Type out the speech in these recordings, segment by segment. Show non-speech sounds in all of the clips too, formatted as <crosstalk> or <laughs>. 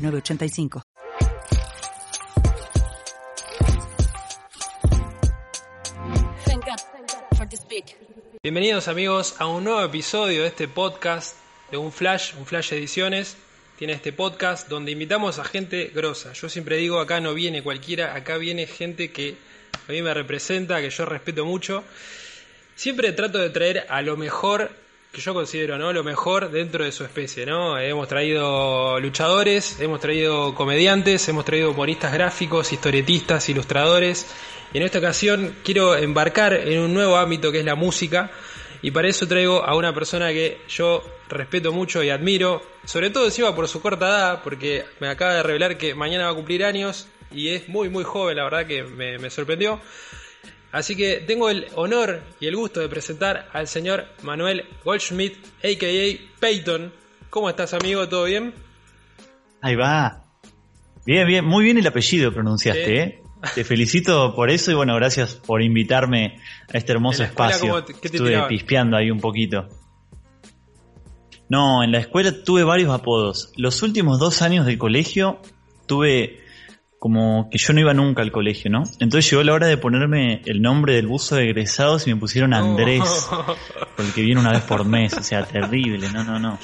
985. Bienvenidos amigos a un nuevo episodio de este podcast de un Flash, un Flash Ediciones. Tiene este podcast donde invitamos a gente grosa. Yo siempre digo, acá no viene cualquiera, acá viene gente que a mí me representa, que yo respeto mucho. Siempre trato de traer a lo mejor que yo considero ¿no? lo mejor dentro de su especie. ¿no? Hemos traído luchadores, hemos traído comediantes, hemos traído humoristas gráficos, historietistas, ilustradores. Y en esta ocasión quiero embarcar en un nuevo ámbito que es la música. Y para eso traigo a una persona que yo respeto mucho y admiro, sobre todo encima por su corta edad, porque me acaba de revelar que mañana va a cumplir años y es muy muy joven, la verdad que me, me sorprendió. Así que tengo el honor y el gusto de presentar al señor Manuel Goldschmidt, a.k.a. Peyton. ¿Cómo estás, amigo? ¿Todo bien? Ahí va. Bien, bien. Muy bien el apellido pronunciaste, ¿eh? Te felicito por eso y bueno, gracias por invitarme a este hermoso espacio. Te, Estuve pispeando ahí un poquito. No, en la escuela tuve varios apodos. Los últimos dos años del colegio tuve como que yo no iba nunca al colegio, ¿no? Entonces llegó la hora de ponerme el nombre del buzo de egresados y me pusieron Andrés, porque viene una vez por mes, o sea, terrible, no, no, no.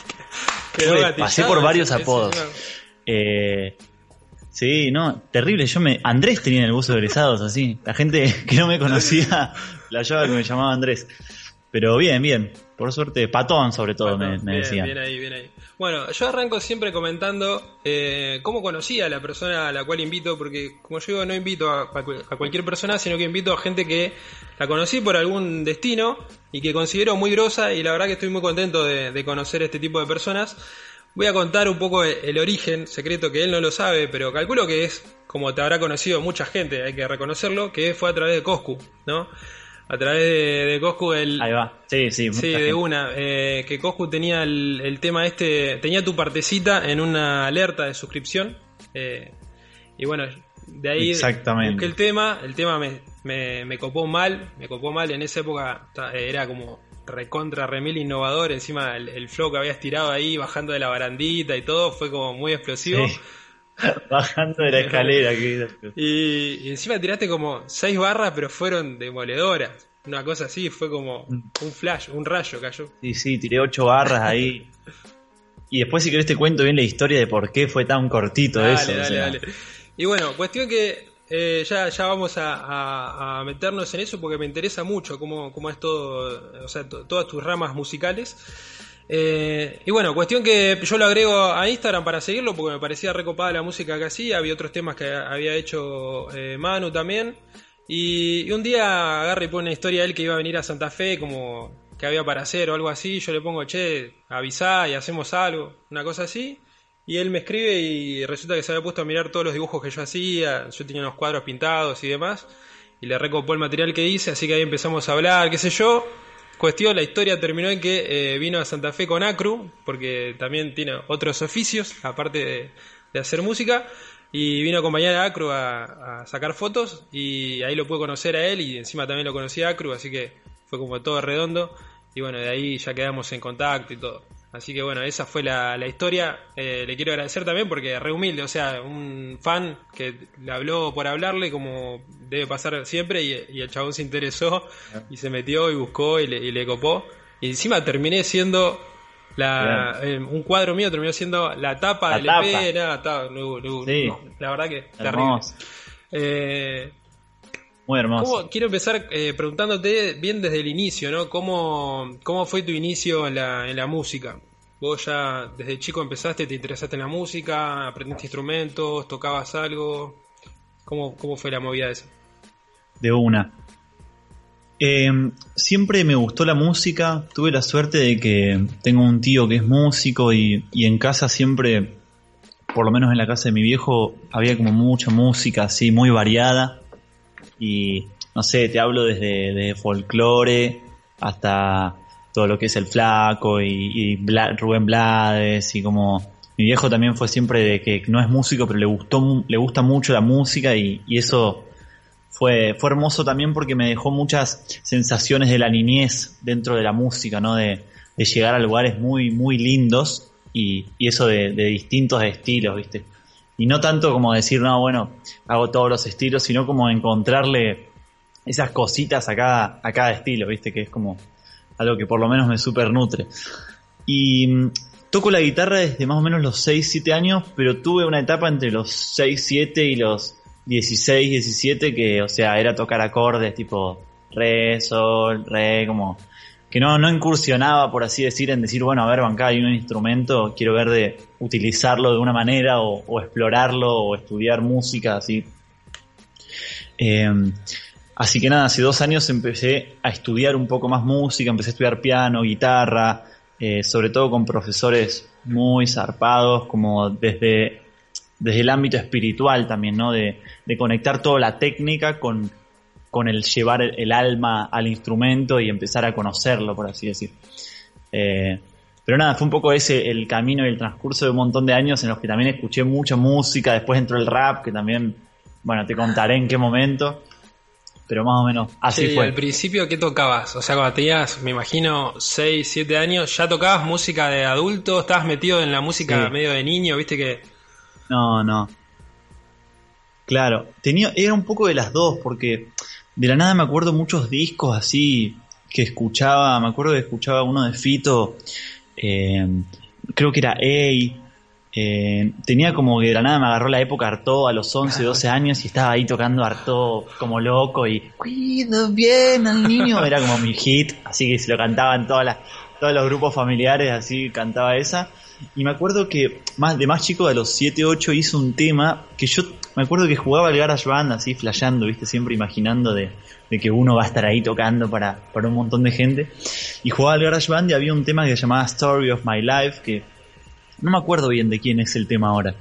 pasé por varios apodos. Eh, sí, no, terrible, yo me... Andrés tenía el buzo de egresados, así. La gente <laughs> que no me conocía, la llave que me llamaba Andrés. Pero bien, bien. Por suerte, patón sobre todo me, me decían. Bien ahí, bien ahí. Bueno, yo arranco siempre comentando eh, cómo conocí a la persona a la cual invito, porque como yo digo, no invito a, cualquier persona, sino que invito a gente que la conocí por algún destino y que considero muy grosa y la verdad que estoy muy contento de, conocer este tipo de personas. Voy a contar un poco el, origen secreto que él no lo sabe, pero calculo que es como te habrá conocido mucha gente, hay que reconocerlo, que fue a través de Coscu, ¿no? A través de, de Coscu el... Ahí va, sí, sí. Sí, de una. Eh, que Coscu tenía el, tema este, tenía tu partecita en una alerta de suscripción. Eh, y bueno, de ahí Exactamente. busqué el tema, el tema me, me, me, copó mal, me copó mal, en esa época era como recontra remil innovador, encima el, flow que habías tirado ahí, bajando de la barandita y todo, fue como muy explosivo. <laughs> Bajando de la escalera. y, encima tiraste como seis barras, pero fueron demoledoras. Una cosa así, fue como un flash, un rayo cayó. Sí, sí, tiré ocho barras ahí. y después, si querés, te cuento bien la historia de por qué fue tan cortito eso. Y bueno, cuestión que eh, ya, ya vamos a, meternos en eso porque me interesa mucho cómo, cómo es todo, o sea, todas tus ramas musicales. Eh, y bueno, cuestión que yo lo agrego a Instagram para seguirlo porque me parecía recopada la música que hacía. Había otros temas que había hecho eh, Manu también. Y, un día agarra y pone una historia de él que iba a venir a Santa Fe, como que había para hacer o algo así. Yo le pongo, che, avisá y hacemos algo, una cosa así. Y él me escribe y resulta que se había puesto a mirar todos los dibujos que yo hacía. Yo tenía unos cuadros pintados y demás. Y le recopó el material que hice, así que ahí empezamos a hablar, qué sé yo. Cuestión, la historia terminó en que eh, vino a Santa Fe con Acru, porque también tiene otros oficios, aparte de, hacer música, y vino a acompañar a Acru a, sacar fotos, y ahí lo pude conocer a él, y encima también lo conocí a Acru, así que fue como todo redondo, y bueno, de ahí ya quedamos en contacto y todo. Así que bueno, esa fue la, historia. Eh, le quiero agradecer también porque re humilde, o sea, un fan que le habló por hablarle como debe pasar siempre y, el chabón se interesó y se metió y buscó y le, copó. Y encima terminé siendo la, eh, un cuadro mío terminó siendo la tapa del EP, nada, la verdad que terrible. Eh, muy hermoso. quiero empezar eh, preguntándote bien desde el inicio, ¿no? ¿Cómo, cómo fue tu inicio en la, en la música? Vos ya desde chico empezaste, te interesaste en la música, aprendiste instrumentos, tocabas algo. ¿Cómo, cómo fue la movida esa? De una. Eh, siempre me gustó la música. Tuve la suerte de que tengo un tío que es músico y, y en casa siempre por lo menos en la casa de mi viejo, había como mucha música así, muy variada. Y no sé, te hablo desde, de folclore hasta todo lo que es el flaco y, Rubén Blades y como mi viejo también fue siempre de que no es músico pero le gustó le gusta mucho la música y, eso fue, fue hermoso también porque me dejó muchas sensaciones de la niñez dentro de la música, ¿no? De, de llegar a lugares muy, muy lindos y, eso de, distintos estilos, ¿viste? Y no tanto como decir, no, bueno, hago todos los estilos, sino como encontrarle esas cositas a cada, a cada estilo, ¿viste? Que es como algo que por lo menos me super nutre. Y mm, toco la guitarra desde más o menos los 6, 7 años, pero tuve una etapa entre los 6, 7 y los 16, 17 que, o sea, era tocar acordes tipo re, sol, re, como que no, no incursionaba, por así decir, en decir, bueno, a ver, acá hay un instrumento, quiero ver de utilizarlo de una manera o, explorarlo o estudiar música, así. Em, así que nada, hace dos años empecé a estudiar un poco más música, empecé a estudiar piano, guitarra, eh, sobre todo con profesores muy zarpados, como desde, desde el ámbito espiritual también, ¿no? De conectar toda la técnica con con el llevar el, alma al instrumento y empezar a conocerlo, por así decir. Eh, pero nada, fue un poco ese el camino y el transcurso de un montón de años en los que también escuché mucha música, después entró el rap, que también, bueno, te contaré en qué momento, pero más o menos así fue. Al principio, ¿qué tocabas? O sea, cuando tenías, me imagino, 6, 7 años, ¿ya tocabas música de adulto? ¿Estabas metido en la música medio de niño? ¿Viste que...? No, no. Claro, tenía, era un poco de las dos, porque de la nada me acuerdo muchos discos así que escuchaba, me acuerdo que escuchaba uno de Fito, eh, creo que era Ey, eh, tenía como que de la nada me agarró la época Arto a los 11, 12 <laughs> años y estaba ahí tocando Arto como loco y cuido bien al niño, <laughs> era como mi hit, así que se lo cantaban todas las, todos los grupos familiares, así cantaba esa. Y me acuerdo que más de más chico, de los 7, 8, hizo un tema que yo me acuerdo que jugaba al Garage Band así, flasheando, ¿viste? Siempre imaginando de, que uno va a estar ahí tocando para, para un montón de gente. Y jugaba al Garage Band y había un tema que se llamaba Story of My Life, que no me acuerdo bien de quién es el tema ahora.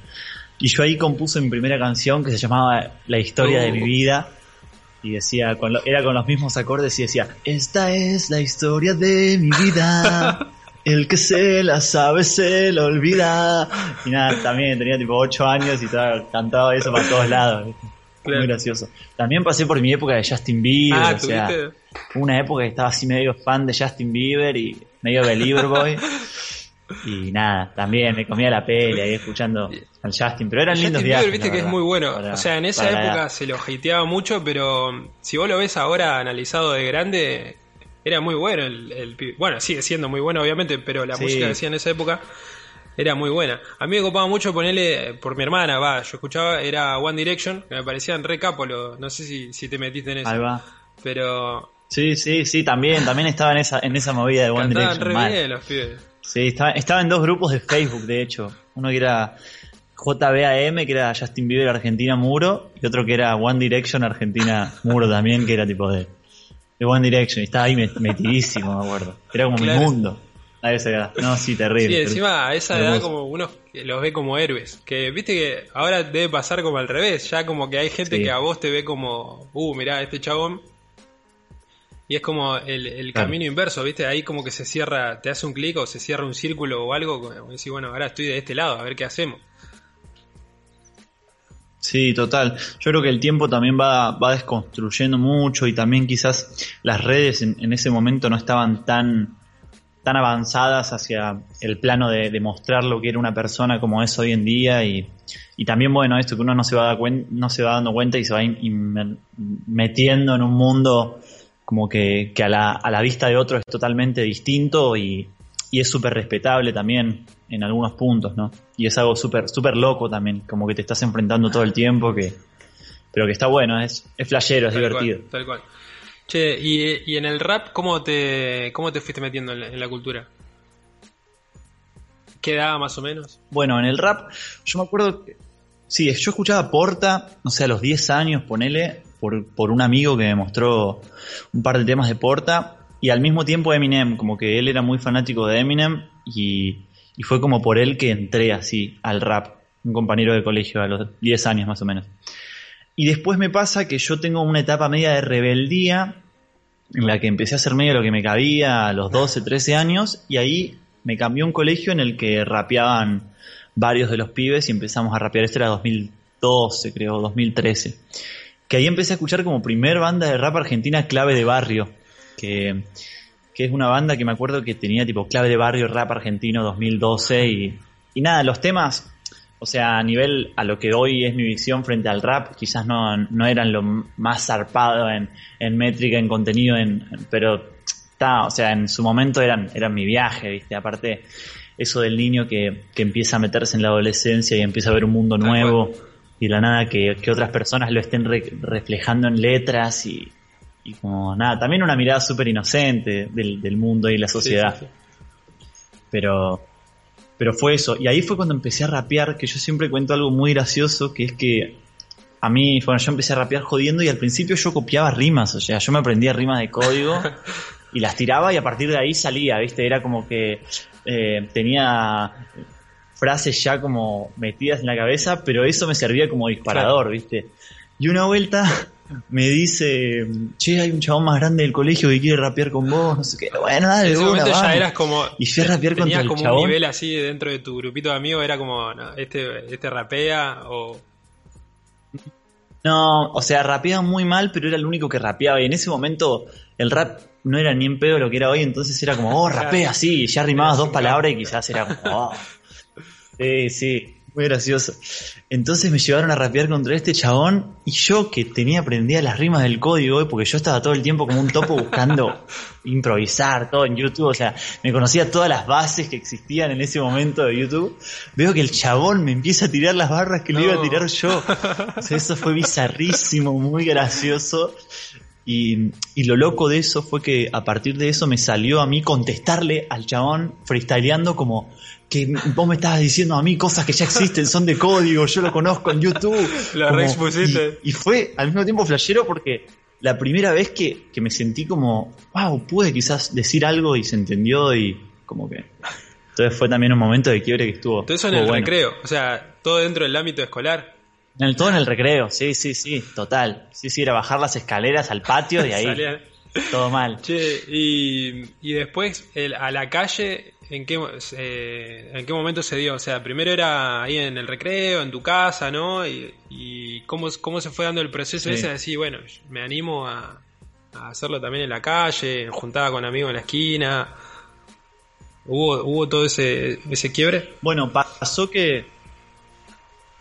Y yo ahí compuse mi primera canción que se llamaba La historia de mi uh. vida. Y decía, con era con los mismos acordes y decía, esta es la historia de mi vida. <laughs> El que se la sabe se la olvida. Y nada, también tenía tipo 8 años y estaba, cantaba eso para todos lados. Muy gracioso. También pasé por mi época de Justin Bieber. Ah, o sea, una época que estaba así medio fan de Justin Bieber y medio Believer Boy. <laughs> Y nada, también me comía la peli ahí escuchando al Justin, pero eran lindos Justin Bieber, viste que es muy bueno. o sea, en esa época se lo hateaba mucho, pero si vos lo ves ahora analizado de grande, era muy bueno el, Bueno, sigue siendo muy bueno, obviamente, pero la música que hacía en esa época era muy buena. A mí me copaba mucho ponerle, por mi hermana, va, yo escuchaba, era One Direction, que me parecían re capolo, no sé si, si te metiste en eso. Ahí va. Pero... Sí, sí, sí, también, también estaba en esa, en esa movida de One Direction. Re bien los pibes. Sí, estaba, estaba en dos grupos de Facebook, de hecho. Uno que era JBAM, que era Justin Bieber Argentina Muro, y otro que era One Direction Argentina Muro también, que era tipo de de One Direction. Y estaba ahí metidísimo, me acuerdo. Era como mi mundo. A esa edad. No, sí, terrible. Sí, encima a esa edad como uno los ve como héroes. Que viste que ahora debe pasar como al revés. Ya como que hay gente que a vos te ve como, uh, mirá, este chabón. Y es como el, camino inverso, ¿viste? Ahí como que se cierra, te hace un clic o se cierra un círculo o algo. Como decir, bueno, ahora estoy de este lado, a ver qué hacemos. Sí, total. Yo creo que el tiempo también va, va desconstruyendo mucho y también quizás las redes en, ese momento no estaban tan, tan avanzadas hacia el plano de, mostrar lo que era una persona como es hoy en día y, y también bueno esto que uno no se va, no se va dando cuenta y se va metiendo en un mundo como que, que a, la, a la vista de otro es totalmente distinto y, y es súper respetable también en algunos puntos, ¿no? Y es algo súper súper loco también, como que te estás enfrentando todo el tiempo, que pero que está bueno, es, es flashero, es divertido. tal cual. Che, y, en el rap, ¿cómo te, cómo te fuiste metiendo en la, cultura? ¿Qué edad más o menos? Bueno, en el rap, yo me acuerdo que, sí, yo escuchaba Porta, no sé, a los 10 años, ponele, por, por un amigo que me mostró un par de temas de Porta, y al mismo tiempo Eminem, como que él era muy fanático de Eminem y, fue como por él que entré así al rap. un compañero de colegio a los 10 años más o menos. Y después me pasa que yo tengo una etapa media de rebeldía en la que empecé a hacer medio lo que me cabía a los 12, 13 años y ahí me cambió un colegio en el que rapeaban varios de los pibes y empezamos a rapear. Esto era 2012, creo, 2013. Que ahí empecé a escuchar como primer banda de rap argentina Clave de Barrio, que, que es una banda que me acuerdo que tenía tipo Clave de Barrio, rap argentino 2012 y, y nada, los temas o sea, a nivel a lo que hoy es mi visión frente al rap, quizás no, no eran lo más zarpado en, en métrica, en contenido, en, pero está, o sea, en su momento eran, eran mi viaje, ¿viste? Aparte, eso del niño que, que empieza a meterse en la adolescencia y empieza a ver un mundo nuevo y la nada que, que otras personas lo estén reflejando en letras y, y como nada, también una mirada súper inocente del, del, mundo y la sociedad. Pero pero fue eso. Y ahí fue cuando empecé a rapear, que yo siempre cuento algo muy gracioso, que es que a mí, bueno, yo empecé a rapear jodiendo y al principio yo copiaba rimas, o sea, yo me aprendía rimas de código <laughs> y las tiraba y a partir de ahí salía, ¿viste? Era como que eh, tenía frases ya como metidas en la cabeza, pero eso me servía como disparador, ¿viste? Y una vuelta me dice, che, hay un chabón más grande del colegio que quiere rapear con vos, no sé qué. Bueno, dale, En ese momento ya eras como. Y fui a rapear contra el como un nivel así dentro de tu grupito de amigos, era como, no, este, este rapea o. No, o sea, rapeaba muy mal, pero era el único que rapeaba. Y en ese momento el rap no era ni en pedo lo que era hoy, entonces era como, oh, rapea así, y ya rimabas dos palabras y quizás era como, oh. <laughs> Sí, sí. Muy gracioso. Entonces me llevaron a rapear contra este chabón y yo que tenía aprendida las rimas del código, porque yo estaba todo el tiempo como un topo buscando <laughs> improvisar todo en YouTube, o sea, me conocía todas las bases que existían en ese momento de YouTube. Veo que el chabón me empieza a tirar las barras que le iba a tirar yo. O sea, eso fue bizarrísimo, muy gracioso. Y, y, lo loco de eso fue que a partir de eso me salió a mí contestarle al chabón freestyleando como que vos me estabas diciendo a mí cosas que ya existen, son de código, yo lo conozco en YouTube. <laughs> Lo y, y, fue al mismo tiempo flashero porque la primera vez que, que, me sentí como, wow, pude quizás decir algo y se entendió y como que... Entonces fue también un momento de quiebre que estuvo. Todo eso en el recreo, o sea, todo dentro del ámbito escolar. En el, todo en el recreo, sí, sí, sí, total. Sí, sí, era bajar las escaleras al patio y ahí todo mal. Che, y, y después el, a la calle ¿En qué, eh, ¿En qué momento se dio? O sea, primero era ahí en el recreo, en tu casa, ¿no? Y, cómo, cómo se fue dando el proceso ese de decir, bueno, me animo a, hacerlo también en la calle, juntaba con amigos en la esquina. ¿Hubo, hubo todo ese, ese quiebre? Bueno, pasó que...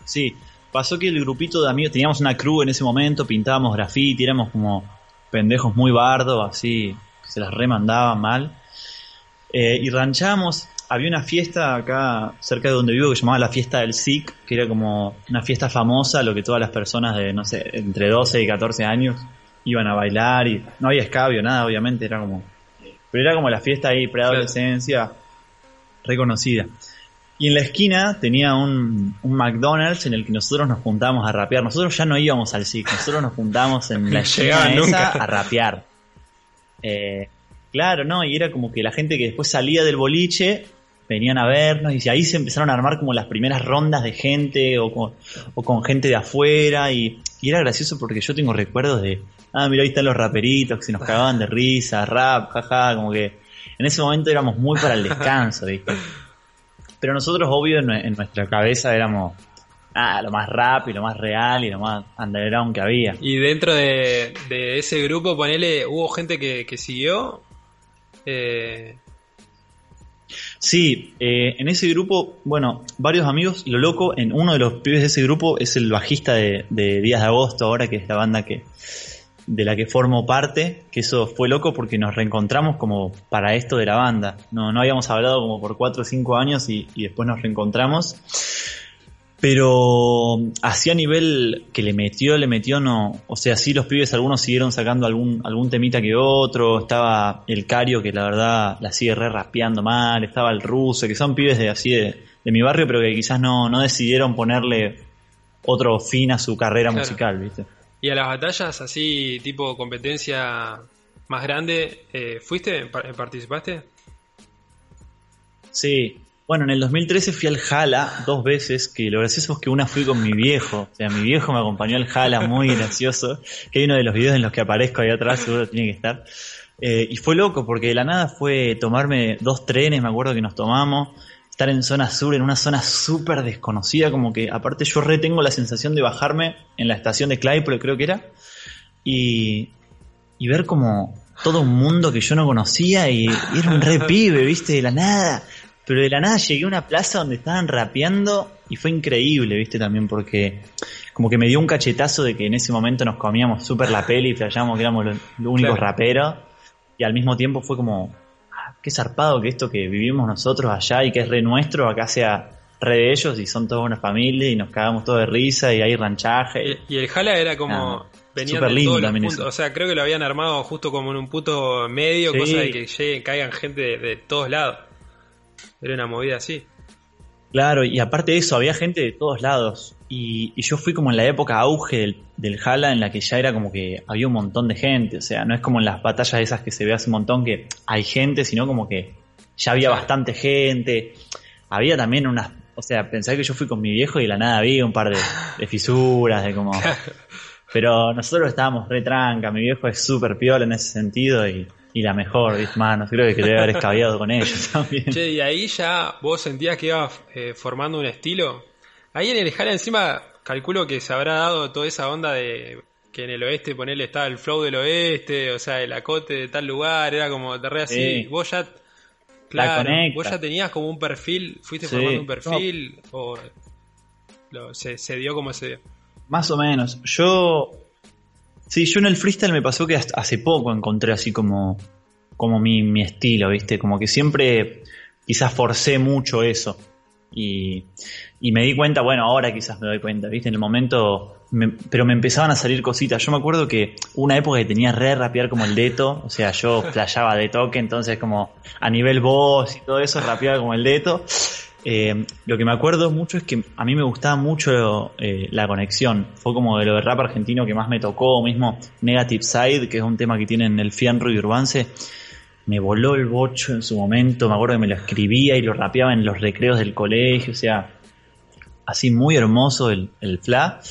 Sí, pasó que el grupito de amigos, teníamos una crew en ese momento, pintábamos graffiti, éramos como pendejos muy bardos, así, se las remandaban mal. Eh, y ranchamos, había una fiesta acá cerca de donde vivo que llamaba la fiesta del SIC, que era como una fiesta famosa, lo que todas las personas de, no sé, entre 12 y 14 años iban a bailar y no había escabio, nada, obviamente, era como... Pero era como la fiesta ahí, preadolescencia, reconocida. Y en la esquina tenía un, un, McDonald's en el que nosotros nos juntábamos a rapear. Nosotros ya no íbamos al SIC, nosotros nos juntábamos en <laughs> la esquina esa a rapear. Eh, Claro, no, y era como que la gente que después salía del boliche venían a vernos y ahí se empezaron a armar como las primeras rondas de gente o con, o con gente de afuera y, era gracioso porque yo tengo recuerdos de, ah, mira, ahí están los raperitos que se nos cagaban de risa, rap, jaja, como que en ese momento éramos muy para el <laughs> descanso, ¿viste? Pero nosotros, obvio, en, nuestra cabeza éramos ah, lo más rap y lo más real y lo más underground que había. Y dentro de, ese grupo, ponele, ¿hubo gente que, que siguió eh... Sí, eh, en ese grupo, bueno, varios amigos, lo loco, en uno de los pibes de ese grupo es el bajista de, Días de Agosto, ahora que es la banda que de la que formo parte, que eso fue loco porque nos reencontramos como para esto de la banda. No, no habíamos hablado como por 4 o 5 años y, y después nos reencontramos. Pero así a nivel que le metió, le metió, no. O sea, sí los pibes algunos siguieron sacando algún, algún temita que otro. Estaba el Cario que la verdad la sigue re rapeando mal. Estaba el ruso, que son pibes de así de, mi barrio, pero que quizás no, no decidieron ponerle otro fin a su carrera musical, ¿viste? ¿Y a las batallas así, tipo competencia más grande, eh, fuiste? ¿Participaste? Sí, Bueno, en el 2013 fui al Jala dos veces, que lo gracioso es que una fui con mi viejo, o sea, mi viejo me acompañó al Jala, muy gracioso, que hay uno de los videos en los que aparezco ahí atrás, seguro tiene que estar. Eh, y fue loco, porque de la nada fue tomarme dos trenes, me acuerdo que nos tomamos, estar en zona sur, en una zona súper desconocida, como que aparte yo retengo la sensación de bajarme en la estación de Claypole, creo que era, y, y ver como todo un mundo que yo no conocía y, y era un re pibe, viste, de la nada pero de la nada llegué a una plaza donde estaban rapeando y fue increíble, ¿viste? También porque como que me dio un cachetazo de que en ese momento nos comíamos súper la peli y flashábamos que éramos los, únicos raperos. Y al mismo tiempo fue como, qué zarpado que esto que vivimos nosotros allá y que es re nuestro, acá sea re de ellos y son toda una familia y nos cagamos todos de risa y hay ranchaje. Y, el jala era como... venían de lindo también O sea, creo que lo habían armado justo como en un puto medio, cosa de que lleguen, caigan gente de todos lados. Era una movida así. Claro, y aparte de eso, había gente de todos lados. Y, yo fui como en la época auge del, del Jala, en la que ya era como que había un montón de gente. O sea, no es como en las batallas esas que se ve hace un montón que hay gente, sino como que ya había bastante gente. Había también unas. O sea, pensé que yo fui con mi viejo y de la nada había un par de, de fisuras, de como. <laughs> Pero nosotros estábamos re tranca. Mi viejo es súper piola en ese sentido y y la mejor, hermano. Creo que debe haber escabeado con ellos <laughs> también. Che, y ahí ya vos sentías que ibas eh, formando un estilo. Ahí en el Jala encima calculo que se habrá dado toda esa onda de que en el oeste ponerle estaba el flow del oeste, o sea, el acote de tal lugar, era como de re así. Vos ya, claro, vos ya tenías como un perfil, fuiste formando un perfil, o se, se dio como se dio. Más o menos. Yo Sí, yo en el freestyle me pasó que hace poco encontré así como, como mi, estilo, ¿viste? Como que siempre quizás forcé mucho eso. Y, me di cuenta, bueno, ahora quizás me doy cuenta, ¿viste? En el momento, pero me empezaban a salir cositas. Yo me acuerdo que una época que tenía re rapear como el Deto, o sea, yo playaba de toque, entonces como a nivel voz y todo eso, rapeaba como el Deto. Eh, lo que me acuerdo mucho es que a mí me gustaba mucho eh, la conexión. Fue como de lo de rap argentino que más me tocó, mismo Negative Side, que es un tema que tienen el Fianro y Urbance. Me voló el bocho en su momento, me acuerdo que me lo escribía y lo rapeaba en los recreos del colegio, o sea, así muy hermoso el, el fla.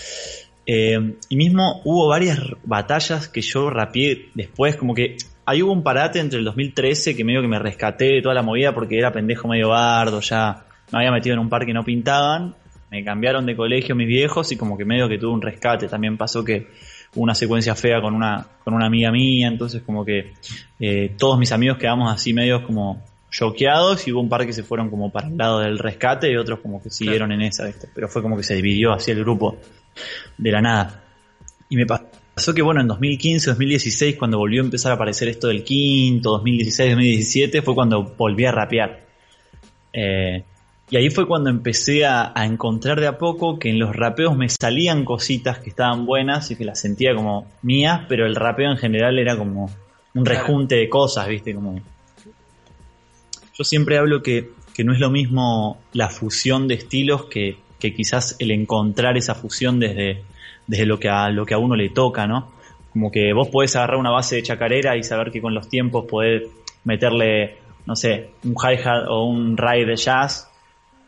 Eh, y mismo hubo varias batallas que yo rapeé después, como que ahí hubo un parate entre el 2013 que medio que me rescaté de toda la movida porque era pendejo medio bardo, ya me había metido en un par que no pintaban, me cambiaron de colegio mis viejos y como que medio que tuve un rescate. También pasó que hubo una secuencia fea con una, con una amiga mía, entonces como que eh, todos mis amigos quedamos así medios como choqueados y hubo un par que se fueron como para el lado del rescate y otros como que siguieron en esa, pero fue como que se dividió así el grupo de la nada. Y me pasó que bueno, en 2015, 2016, cuando volvió a empezar a aparecer esto del quinto, 2016, 2017, fue cuando volví a rapear. Eh, y ahí fue cuando empecé a, encontrar de a poco que en los rapeos me salían cositas que estaban buenas y que las sentía como mías, pero el rapeo en general era como un rejunte de cosas, ¿viste? Como... Yo siempre hablo que, no es lo mismo la fusión de estilos que, quizás el encontrar esa fusión desde, desde lo, que a, lo que a uno le toca, ¿no? Como que vos podés agarrar una base de chacarera y saber que con los tiempos podés meterle, no sé, un hi-hat o un ride de jazz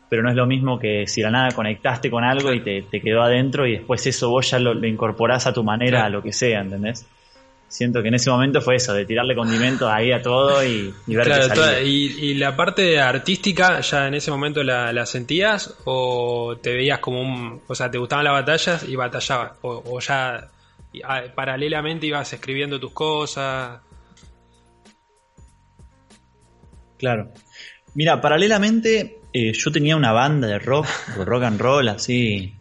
pero no es lo mismo que si la nada conectaste con algo y te, quedó adentro y después eso vos ya lo, incorporás a tu manera, a lo que sea, ¿entendés? Siento que en ese momento fue eso, de tirarle condimentos ahí a todo y, ver claro, qué y, la parte artística ya en ese momento la, sentías o te veías como un... O sea, te gustaban las batallas y batallabas o, o ya paralelamente ibas escribiendo tus cosas. Claro. Mira, paralelamente eh, yo tenía una banda de rock, de rock and roll, así,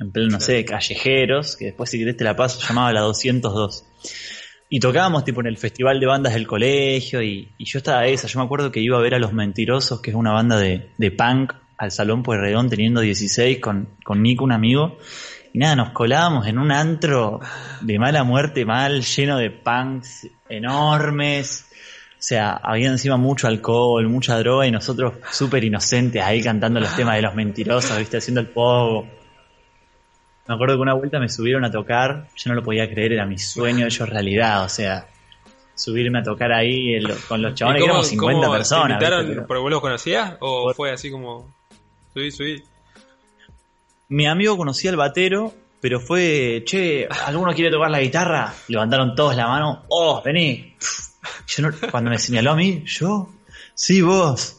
en pleno, no sé, callejeros, que después si querés te la paso, llamaba la 202. Y tocábamos tipo en el festival de bandas del colegio y, yo estaba esa, yo me acuerdo que iba a ver a Los Mentirosos, que es una banda de, punk, al Salón Pueyrredón teniendo 16 con, con Nico, un amigo. Y nada, nos colábamos en un antro de mala muerte mal, lleno de punks enormes sea, había encima mucho alcohol, mucha droga y nosotros súper inocentes ahí cantando los temas de los mentirosos, viste, haciendo el pogo. Me acuerdo que una vuelta me subieron a tocar, yo no lo podía creer, era mi sueño hecho realidad, o sea, subirme a tocar ahí con los chabones, que éramos 50 personas. ¿Te invitaron porque vos los conocías o fue así como subí, subí? Mi amigo conocía al batero, pero fue, che, ¿alguno quiere tocar la guitarra? Levantaron todos la mano, oh, vení. Cuando me señaló a mí, yo, sí, vos.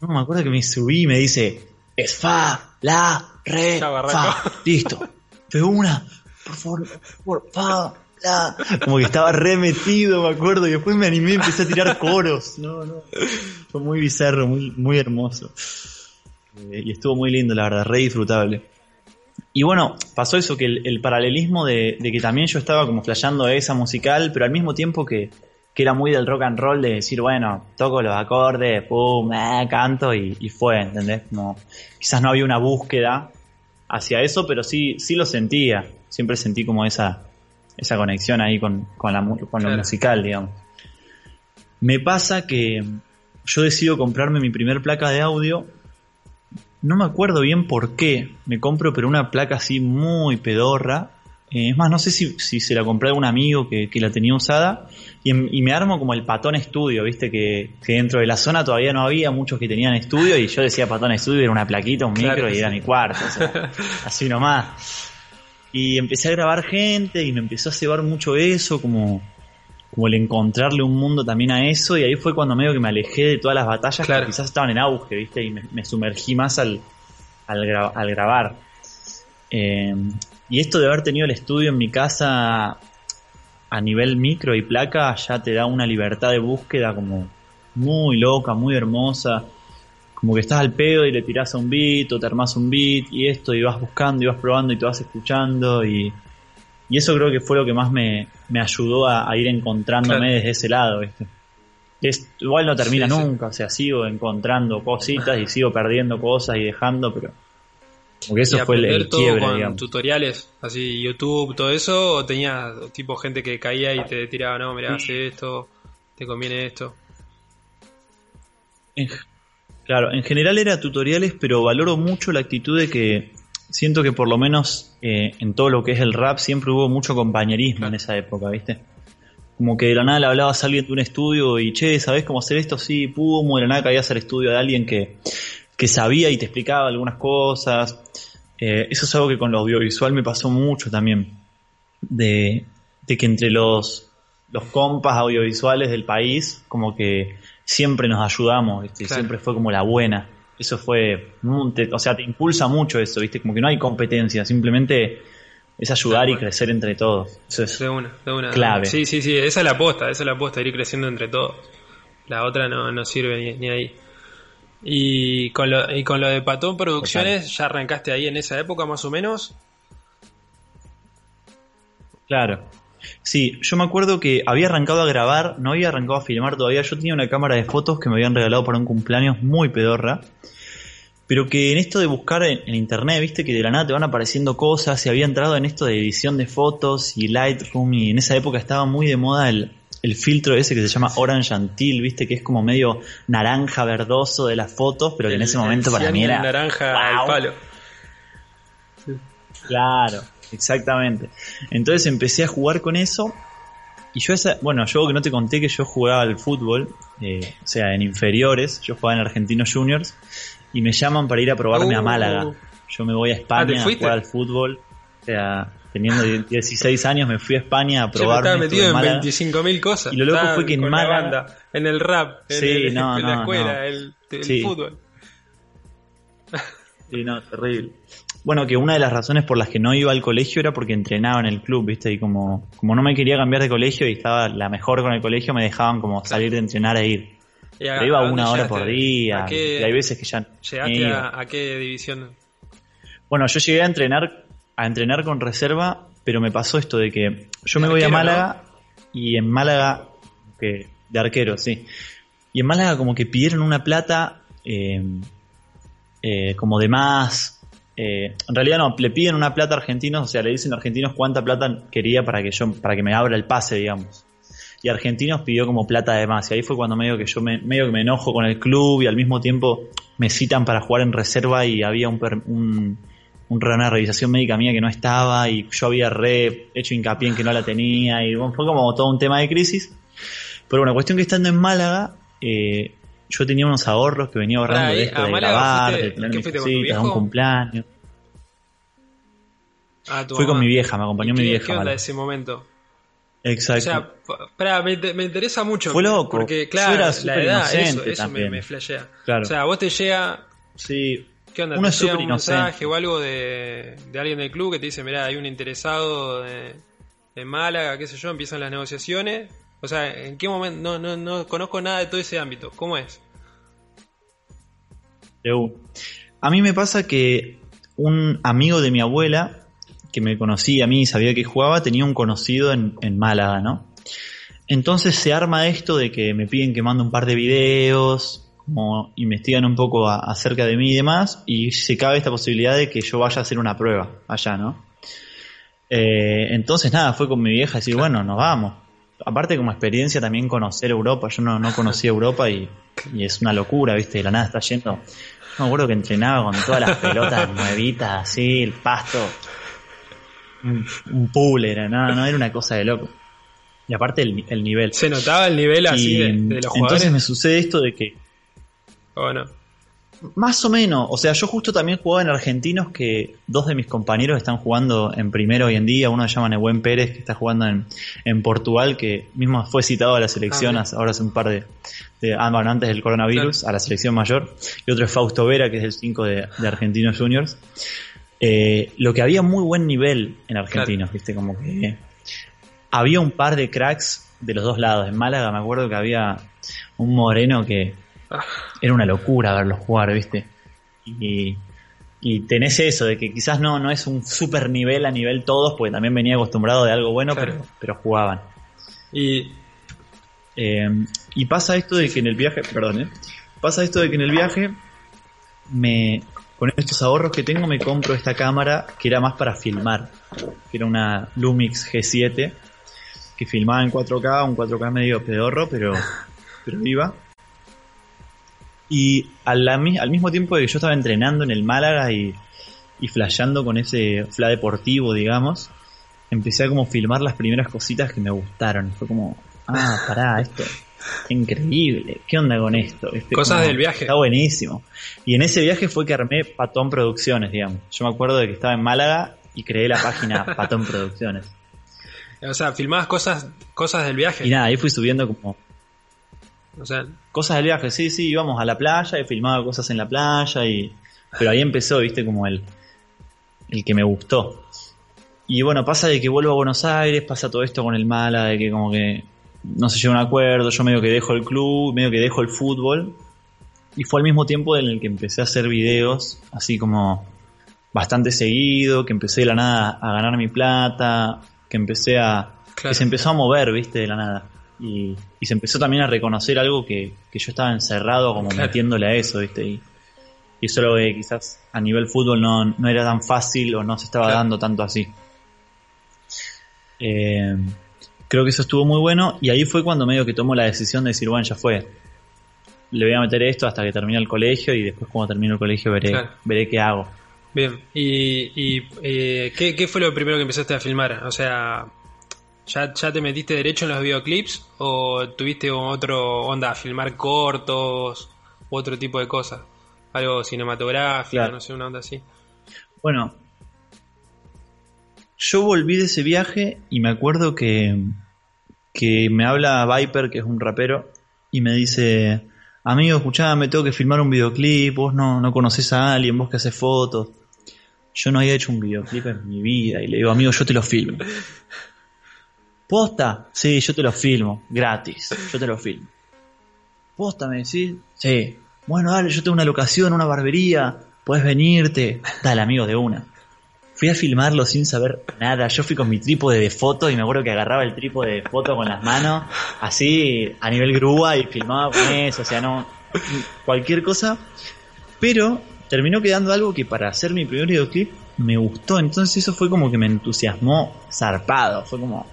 No me acuerdo que me subí y me dice, es fa, la, re, fa. Listo. Fue una, por favor, por fa, la. Como que estaba remetido, me acuerdo, y después me animé y empecé a tirar coros. No, no. Fue muy bizarro, muy, muy hermoso. Eh, y estuvo muy lindo, la verdad, re disfrutable. Y bueno, pasó eso, que el, paralelismo de, de, que también yo estaba como flasheando esa musical, pero al mismo tiempo que, que era muy del rock and roll de decir, bueno, toco los acordes, pum, eh, canto y, fue, ¿entendés? Como, quizás no había una búsqueda hacia eso, pero sí, sí lo sentía. Siempre sentí como esa, esa conexión ahí con, con, la, con lo musical, digamos. Me pasa que yo decido comprarme mi primer placa de audio. No me acuerdo bien por qué me compro, pero una placa así muy pedorra. Eh, es más, no sé si, si, se la compré a un amigo que, que la tenía usada y, me armo como el patón estudio, viste que, dentro de la zona todavía no había muchos que tenían estudio y yo decía patón estudio, era una plaquita, un micro y era mi cuarto, <laughs> así nomás. Y empecé a grabar gente y me empezó a cebar mucho eso, como, como el encontrarle un mundo también a eso y ahí fue cuando medio que me alejé de todas las batallas que quizás estaban en auge, viste, y me, sumergí más al, al, grabar. Eh, y esto de haber tenido el estudio en mi casa a nivel micro y placa ya te da una libertad de búsqueda como muy loca, muy hermosa. Como que estás al pedo y le tirás a un beat o te armás un beat y esto y vas buscando y vas probando y te vas escuchando y, y eso creo que fue lo que más me, ayudó a, ir encontrándome desde ese lado, Es, igual no termina nunca, o sea, sigo encontrando cositas y sigo perdiendo cosas y dejando, pero porque eso fue el, todo con tutoriales, así YouTube, todo eso, o tenía tipo gente que caía y te tiraba, no, mira, hace esto, te conviene esto. claro, en general era tutoriales, pero valoro mucho la actitud de que siento que por lo menos eh, en todo lo que es el rap siempre hubo mucho compañerismo en esa época, ¿viste? Como que de la nada le hablabas a alguien de un estudio y, che, ¿sabés cómo hacer esto? Sí, pum, de la nada caías al estudio de alguien que que sabía y te explicaba algunas cosas. Eh, eso es algo que con lo audiovisual me pasó mucho también. De, que entre los, los compas audiovisuales del país, como que siempre nos ayudamos, siempre fue como la buena. Eso fue, o sea, te impulsa mucho eso, ¿viste? Como que no hay competencia, simplemente es ayudar y crecer entre todos. Eso es de una, de una, clave. Sí, sí, sí, esa es la aposta, esa es la aposta, ir creciendo entre todos. La otra no, no sirve ni ahí. Y con lo, y con lo de Patón Producciones, ¿ya arrancaste ahí en esa época más o menos? Claro. Sí, yo me acuerdo que había arrancado a grabar, no había arrancado a filmar todavía. Yo tenía una cámara de fotos que me habían regalado para un cumpleaños muy pedorra. Pero que en esto de buscar en, internet, viste que de la nada te van apareciendo cosas. Y había entrado en esto de edición de fotos y Lightroom. Y en esa época estaba muy de moda el, el filtro ese que se llama Orange Antil, viste, que es como medio naranja verdoso de las fotos, pero que en ese momento para mí era. naranja al palo. Claro, exactamente. Entonces empecé a jugar con eso. Y yo esa, bueno, yo que no te conté que yo jugaba al fútbol, eh, o sea, en inferiores, yo jugaba en Argentinos Juniors, y me llaman para ir a probarme a uh. Málaga. Yo me voy a España ah, a jugar al fútbol. O sea, teniendo 16 años me fui a España a probar. estaba metido en 25.000 cosas. Y lo loco fue que en Málaga... en el rap, en, <laughs> la escuela, el, fútbol. Sí, no, terrible. Bueno, que una de las razones por las que no iba al colegio era porque entrenaba en el club, ¿viste? Y como, como no me quería cambiar de colegio y estaba la mejor con el colegio, me dejaban como salir de entrenar e ir. Pero iba una hora por día. y hay veces que ya. ¿Llegaste a, a qué división? Bueno, yo llegué a entrenar a entrenar con reserva, pero me pasó esto de que yo me voy a Málaga y en Málaga, que, de arquero, sí. Y en Málaga como que pidieron una plata eh, eh, como de más. Eh, en realidad no, le piden una plata a argentinos, o sea, le dicen a argentinos cuánta plata quería para que yo, para que me abra el pase, digamos. Y Argentinos pidió como plata de más. Y ahí fue cuando medio que yo me, medio que me enojo con el club y al mismo tiempo me citan para jugar en reserva y había un, un una revisación médica mía que no estaba y yo había re hecho hincapié en que no la tenía y fue como todo un tema de crisis. Pero bueno, cuestión que estando en Málaga, eh, yo tenía unos ahorros que venía ahorrando de esto, de grabar, de tener mis cositas, un cumpleaños. Ah, Fui con mi vieja, me acompañó mi vieja. ¿Qué onda ese momento? Exacto. O sea, me, interesa mucho. Fue loco. Porque, claro, la edad, eso, eso me, me, flashea. Claro. O sea, vos te llega. Sí. ¿Qué onda? Uno ¿Te llega un mensaje o algo de, de, alguien del club que te dice: Mirá, hay un interesado en Málaga, qué sé yo, empiezan las negociaciones. O sea, ¿en qué momento? No, no, no conozco nada de todo ese ámbito. ¿Cómo es? A mí me pasa que un amigo de mi abuela, que me conocía a mí y sabía que jugaba, tenía un conocido en, Málaga, ¿no? Entonces se arma esto de que me piden que mande un par de videos, como investigan un poco acerca de mí y demás, y se cabe esta posibilidad de que yo vaya a hacer una prueba allá, ¿no? Eh, entonces nada, fue con mi vieja decir, bueno, nos vamos aparte como experiencia también conocer Europa, yo no, no conocía Europa y, es una locura, ¿viste? De la nada está yendo. No me acuerdo que entrenaba con todas las pelotas <laughs> nuevitas, así, el pasto. Un, un era, no, no, era una cosa de loco. Y aparte el, nivel. Se notaba el nivel así de, los jugadores. Entonces me sucede esto de que. Bueno. Más o menos, o sea, yo justo también jugaba en Argentinos que dos de mis compañeros están jugando en primero hoy en día, uno se llama Nebuen Pérez que está jugando en, en Portugal, que mismo fue citado a la selección ah, ahora hace un par de, de ah, antes del coronavirus, a la selección mayor, y otro es Fausto Vera, que es el 5 de, Argentinos Juniors. Eh, lo que había muy buen nivel en Argentinos, viste, como que había un par de cracks de los dos lados. En Málaga me acuerdo que había un moreno que era una locura verlo jugar, ¿viste? Y, y tenés eso, de que quizás no, no es un super nivel a nivel todos, porque también venía acostumbrado de algo bueno, pero, pero jugaban. Y, eh, y pasa esto de que en el viaje, perdón, ¿eh? pasa esto de que en el viaje me con estos ahorros que tengo me compro esta cámara que era más para filmar, que era una Lumix G7 que filmaba en 4K, un 4K medio pedorro, pero pero iba. Y al, al mismo tiempo que yo estaba entrenando en el Málaga y, y flasheando con ese fla deportivo, digamos, empecé a como filmar las primeras cositas que me gustaron. Fue como, ah, pará, esto increíble, ¿qué onda con esto? Cosas del viaje. Está buenísimo. Y en ese viaje fue que armé Patón Producciones, digamos. Yo me acuerdo de que estaba en Málaga y creé la página <laughs> Patón Producciones. O sea, filmabas cosas, cosas del viaje. Y nada, ahí fui subiendo como o sea, cosas del viaje, sí, sí, íbamos a la playa y filmaba cosas en la playa y pero ahí empezó, viste, como el el que me gustó. Y bueno, pasa de que vuelvo a Buenos Aires, pasa todo esto con el mala, de que como que no se llega a un acuerdo, yo medio que dejo el club, medio que dejo el fútbol. Y fue al mismo tiempo en el que empecé a hacer videos, así como bastante seguido, que empecé de la nada a ganar mi plata, que empecé a... que se empezó a mover, viste, de la nada. Y, se empezó también a reconocer algo que, yo estaba encerrado como metiéndole a eso, ¿viste? Y, y eso lo que quizás a nivel fútbol no, no, era tan fácil o no se estaba dando tanto así. Eh, creo que eso estuvo muy bueno y ahí fue cuando medio que tomó la decisión de decir, bueno, ya fue. Le voy a meter esto hasta que termine el colegio y después cuando termine el colegio veré, veré qué hago. Bien, ¿y, y eh, ¿qué, qué fue lo primero que empezaste a filmar? O sea, ¿Ya, ¿Ya te metiste derecho en los videoclips o tuviste otro onda, filmar cortos u otro tipo de cosas? Algo cinematográfico, no sé, una onda así. Bueno, yo volví de ese viaje y me acuerdo que, que me habla Viper, que es un rapero, y me dice, amigo, escuchá, me tengo que filmar un videoclip, vos no, no conoces a alguien, vos que haces fotos. Yo no había hecho un videoclip en mi vida y le digo, amigo, yo te lo filmo. <laughs> ¿Posta? Sí, yo te lo filmo, gratis. Yo te lo filmo. ¿Posta me decís? Sí. Bueno, dale, yo tengo una locación, una barbería. Puedes venirte. Dale, amigo, de una. Fui a filmarlo sin saber nada. Yo fui con mi trípode de foto y me acuerdo que agarraba el trípode de foto con las manos, así a nivel grúa y filmaba con eso. O sea, no. Cualquier cosa. Pero terminó quedando algo que para hacer mi primer videoclip me gustó. Entonces eso fue como que me entusiasmó zarpado. Fue como,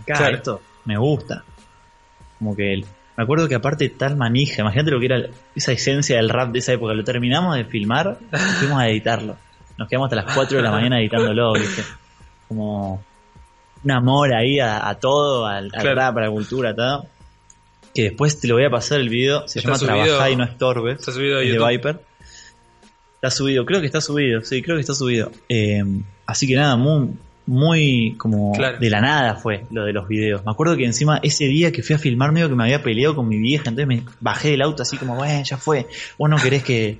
acá esto me gusta. Como que me acuerdo que aparte tal manija, imagínate lo que era esa esencia del rap de esa época, lo terminamos de filmar y fuimos a editarlo. Nos quedamos hasta las 4 de la mañana editándolo, ¿viste? Como un amor ahí a, todo, al, rap, a la cultura, todo. Que después te lo voy a pasar el video, se llama Trabajar y no estorbe. Está subido de Viper. Está subido, creo que está subido, sí, creo que está subido. Eh, así que nada, muy, muy como de la nada fue lo de los videos. Me acuerdo que encima ese día que fui a filmar medio que me había peleado con mi vieja, entonces me bajé del auto así como, bueno, ya fue, vos no querés que,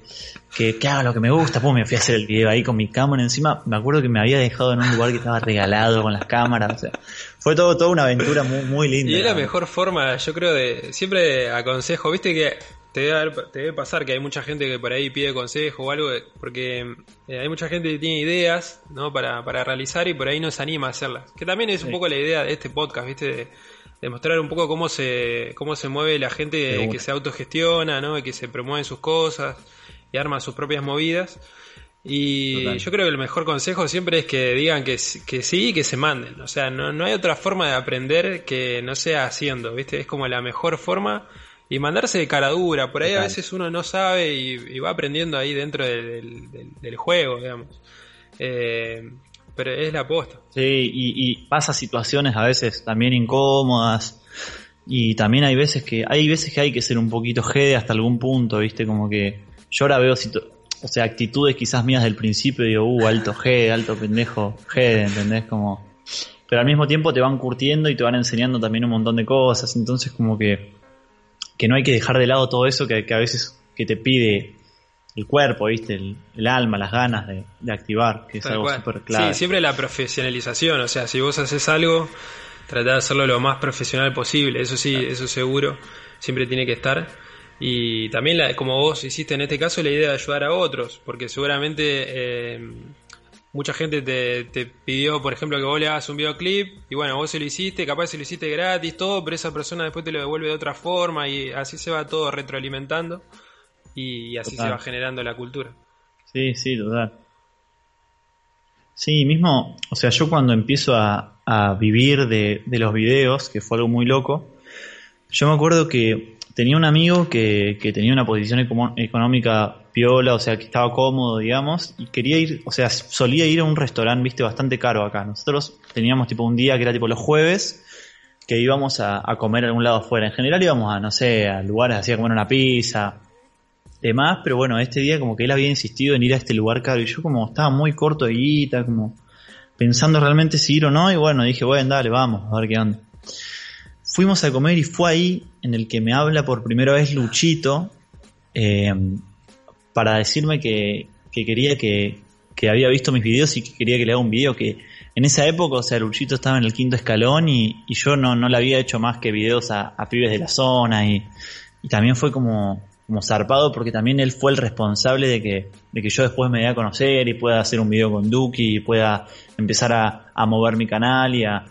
que, haga lo que me gusta, pues me fui a hacer el video ahí con mi cámara encima. Me acuerdo que me había dejado en un lugar que estaba regalado con las cámaras, o sea, fue todo, toda una aventura muy, muy linda. Y es la mejor forma, yo creo, de, siempre aconsejo, viste que te debe, pasar que hay mucha gente que por ahí pide consejo o algo, porque eh, hay mucha gente que tiene ideas ¿no? para, para realizar y por ahí no se anima a hacerlas. Que también es un poco la idea de este podcast, ¿viste? De, mostrar un poco cómo se, cómo se mueve la gente que se autogestiona, ¿no? que se promueven sus cosas y arma sus propias movidas. Y yo creo que el mejor consejo siempre es que digan que, que sí y que se manden. O sea, no, no hay otra forma de aprender que no sea haciendo, ¿viste? Es como la mejor forma y mandarse de cara dura. Por ahí a veces uno no sabe y, va aprendiendo ahí dentro del, juego, digamos. Eh, pero es la aposta. Sí, y, pasa situaciones a veces también incómodas. Y también hay veces que hay veces que hay que ser un poquito jede hasta algún punto, ¿viste? Como que yo ahora veo o sea, actitudes quizás mías del principio y digo, uh, alto G, alto pendejo, G, ¿entendés? Como pero al mismo tiempo te van curtiendo y te van enseñando también un montón de cosas, entonces como que que no hay que dejar de lado todo eso que, a veces que te pide el cuerpo, ¿viste? El, alma, las ganas de, activar, que es algo súper clave. Sí, siempre la profesionalización, o sea, si vos haces algo, trata de hacerlo lo más profesional posible, eso sí, eso seguro, siempre tiene que estar. Y también, la, como vos hiciste en este caso, la idea de ayudar a otros, porque seguramente eh, mucha gente te, pidió, por ejemplo, que vos le hagas un videoclip y bueno, vos se lo hiciste, capaz se lo hiciste gratis, todo, pero esa persona después te lo devuelve de otra forma y así se va todo retroalimentando y, así se va generando la cultura. Sí, sí, total. Sí, mismo, o sea, yo cuando empiezo a, vivir de, de los videos, que fue algo muy loco, yo me acuerdo que tenía un amigo que, que tenía una posición económica piola, o sea, que estaba cómodo, digamos, y quería ir, o sea, solía ir a un restaurante, viste, bastante caro acá. Nosotros teníamos tipo un día que era tipo los jueves, que íbamos a, comer a algún lado afuera. En general íbamos a, no sé, a lugares así a comer una pizza, demás, pero bueno, este día como que él había insistido en ir a este lugar caro y yo como estaba muy corto de guita, como pensando realmente si ir o no, y bueno, dije, bueno, dale, vamos, a ver qué onda. Fuimos a comer y fue ahí en el que me habla por primera vez Luchito eh, para decirme que, quería que, había visto mis videos y que quería que le haga un video que en esa época, o sea, Luchito estaba en el quinto escalón y, yo no, no le había hecho más que videos a, pibes de la zona y, también fue como, como zarpado porque también él fue el responsable de que, de que yo después me dé a conocer y pueda hacer un video con Duki y pueda empezar a, a mover mi canal y a,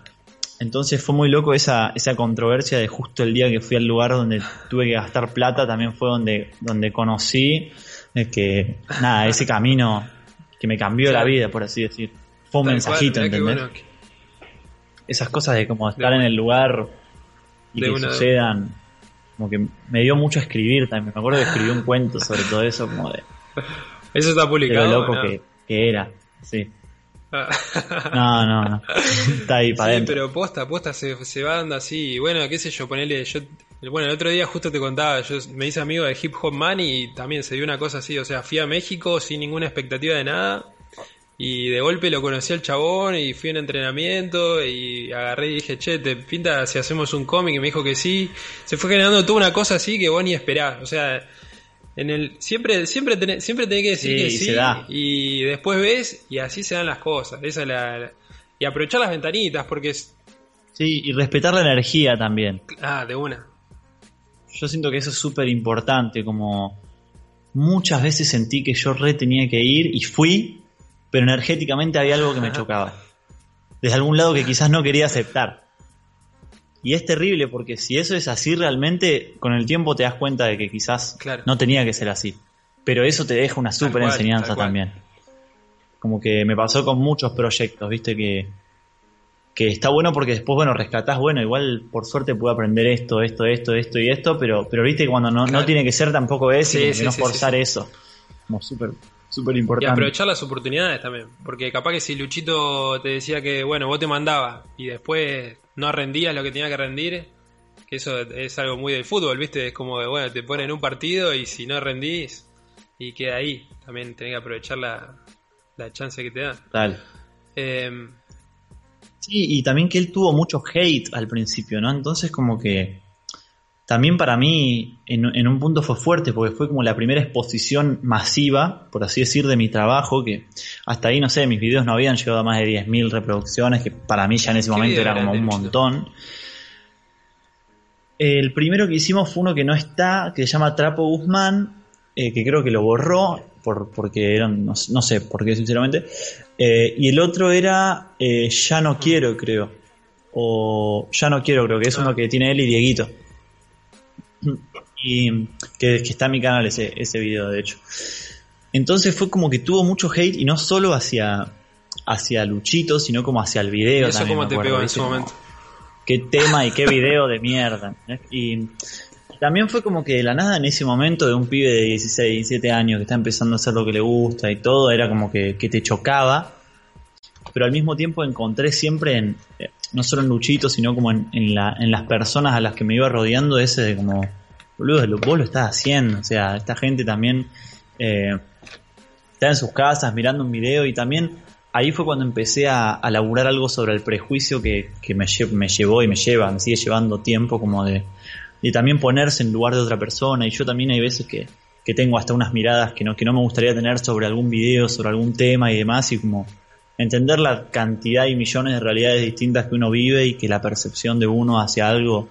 entonces fue muy loco esa, esa controversia de justo el día que fui al lugar donde tuve que gastar plata, también fue donde, donde conocí eh, que, nada, ese camino que me cambió la vida, por así decir. Fue un mensajito, ¿entendés? Esas cosas de como estar en el lugar y que sucedan, como que me dio mucho escribir también. Me acuerdo que escribí un cuento sobre todo eso, como de... <laughs> Eso está publicado. lo loco que, que era, sí. <laughs> No, no, no. Está ahí para sí, pero posta, posta se, se va dando así. Bueno, qué sé yo, ponerle. Yo, bueno, el otro día justo te contaba, yo me hice amigo de Hip Hop Man y también se dio una cosa así. O sea, fui a México sin ninguna expectativa de nada. Y de golpe lo conocí al chabón y fui a un entrenamiento y agarré y dije, che, te pinta si hacemos un cómic y me dijo que sí. Se fue generando toda una cosa así que vos ni esperás. O sea, en el siempre siempre tenés, siempre tenés que decir que sí y después ves y así se dan las cosas esa la, y aprovechar las ventanitas porque es sí y respetar la energía también ah de una yo siento que eso es súper importante como muchas veces sentí que yo re tenía que ir y fui pero energéticamente había algo que me <laughs> chocaba desde algún lado que quizás no quería aceptar y es terrible porque si eso es así realmente, con el tiempo te das cuenta de que quizás no tenía que ser así. Pero eso te deja una súper enseñanza también. Como que me pasó con muchos proyectos, viste, que, que está bueno porque después, bueno, rescatás, bueno, igual por suerte puedo aprender esto, esto, esto, esto y esto, pero, pero viste, cuando no, no tiene que ser tampoco es y no forzar eso. Como súper súper Y importante. aprovechar las oportunidades también. Porque capaz que si Luchito te decía que, bueno, vos te mandabas y después no rendías lo que tenía que rendir, que eso es algo muy del fútbol, ¿viste? Es como que, bueno, te ponen un partido y si no rendís y queda ahí. También tenés que aprovechar la, la chance que te dan. Total. Eh, Sí, y también que él tuvo mucho hate al principio, ¿no? Entonces como que también para mí en, en un punto fue fuerte porque fue como la primera exposición masiva, por así decir, de mi trabajo, que hasta ahí, no sé, mis videos no habían llegado a más de 10.000 reproducciones, que para mí ya en ese ¿Qué momento era como un montón. El primero que hicimos fue uno que no está, que se llama Trapo Guzmán, eh, que creo que lo borró, por, porque eran, no, no sé por qué sinceramente. Eh, y el otro era eh, Ya no quiero, creo. O Ya no quiero, creo que es uno que tiene él y Dieguito. Y que, que está en mi canal ese, ese video, de hecho. Entonces fue como que tuvo mucho hate y no solo hacia, hacia Luchito, sino como hacia el ¿Y video. eso también, cómo te acuerdo, pegó en Como, momento? qué tema y qué video de mierda. Y también fue como que de la nada en ese momento de un pibe de 16, 17 años que está empezando a hacer lo que le gusta y todo, era como que, que te chocaba. Pero al mismo tiempo encontré siempre en, eh, no solo en Luchito, sino como en, en, la, en las personas a las que me iba rodeando ese de como, boludo, vos lo estás haciendo. O sea, esta gente también eh, está en sus casas mirando un video y también ahí fue cuando empecé a, a laburar algo sobre el prejuicio que, que me, me llevó y me lleva, me sigue llevando tiempo como de, de también ponerse en lugar de otra persona y yo también hay veces que, que tengo hasta unas miradas que no, que no me gustaría tener sobre algún video, sobre algún tema y demás y como entender la cantidad y millones de realidades distintas que uno vive y que la percepción de uno hacia algo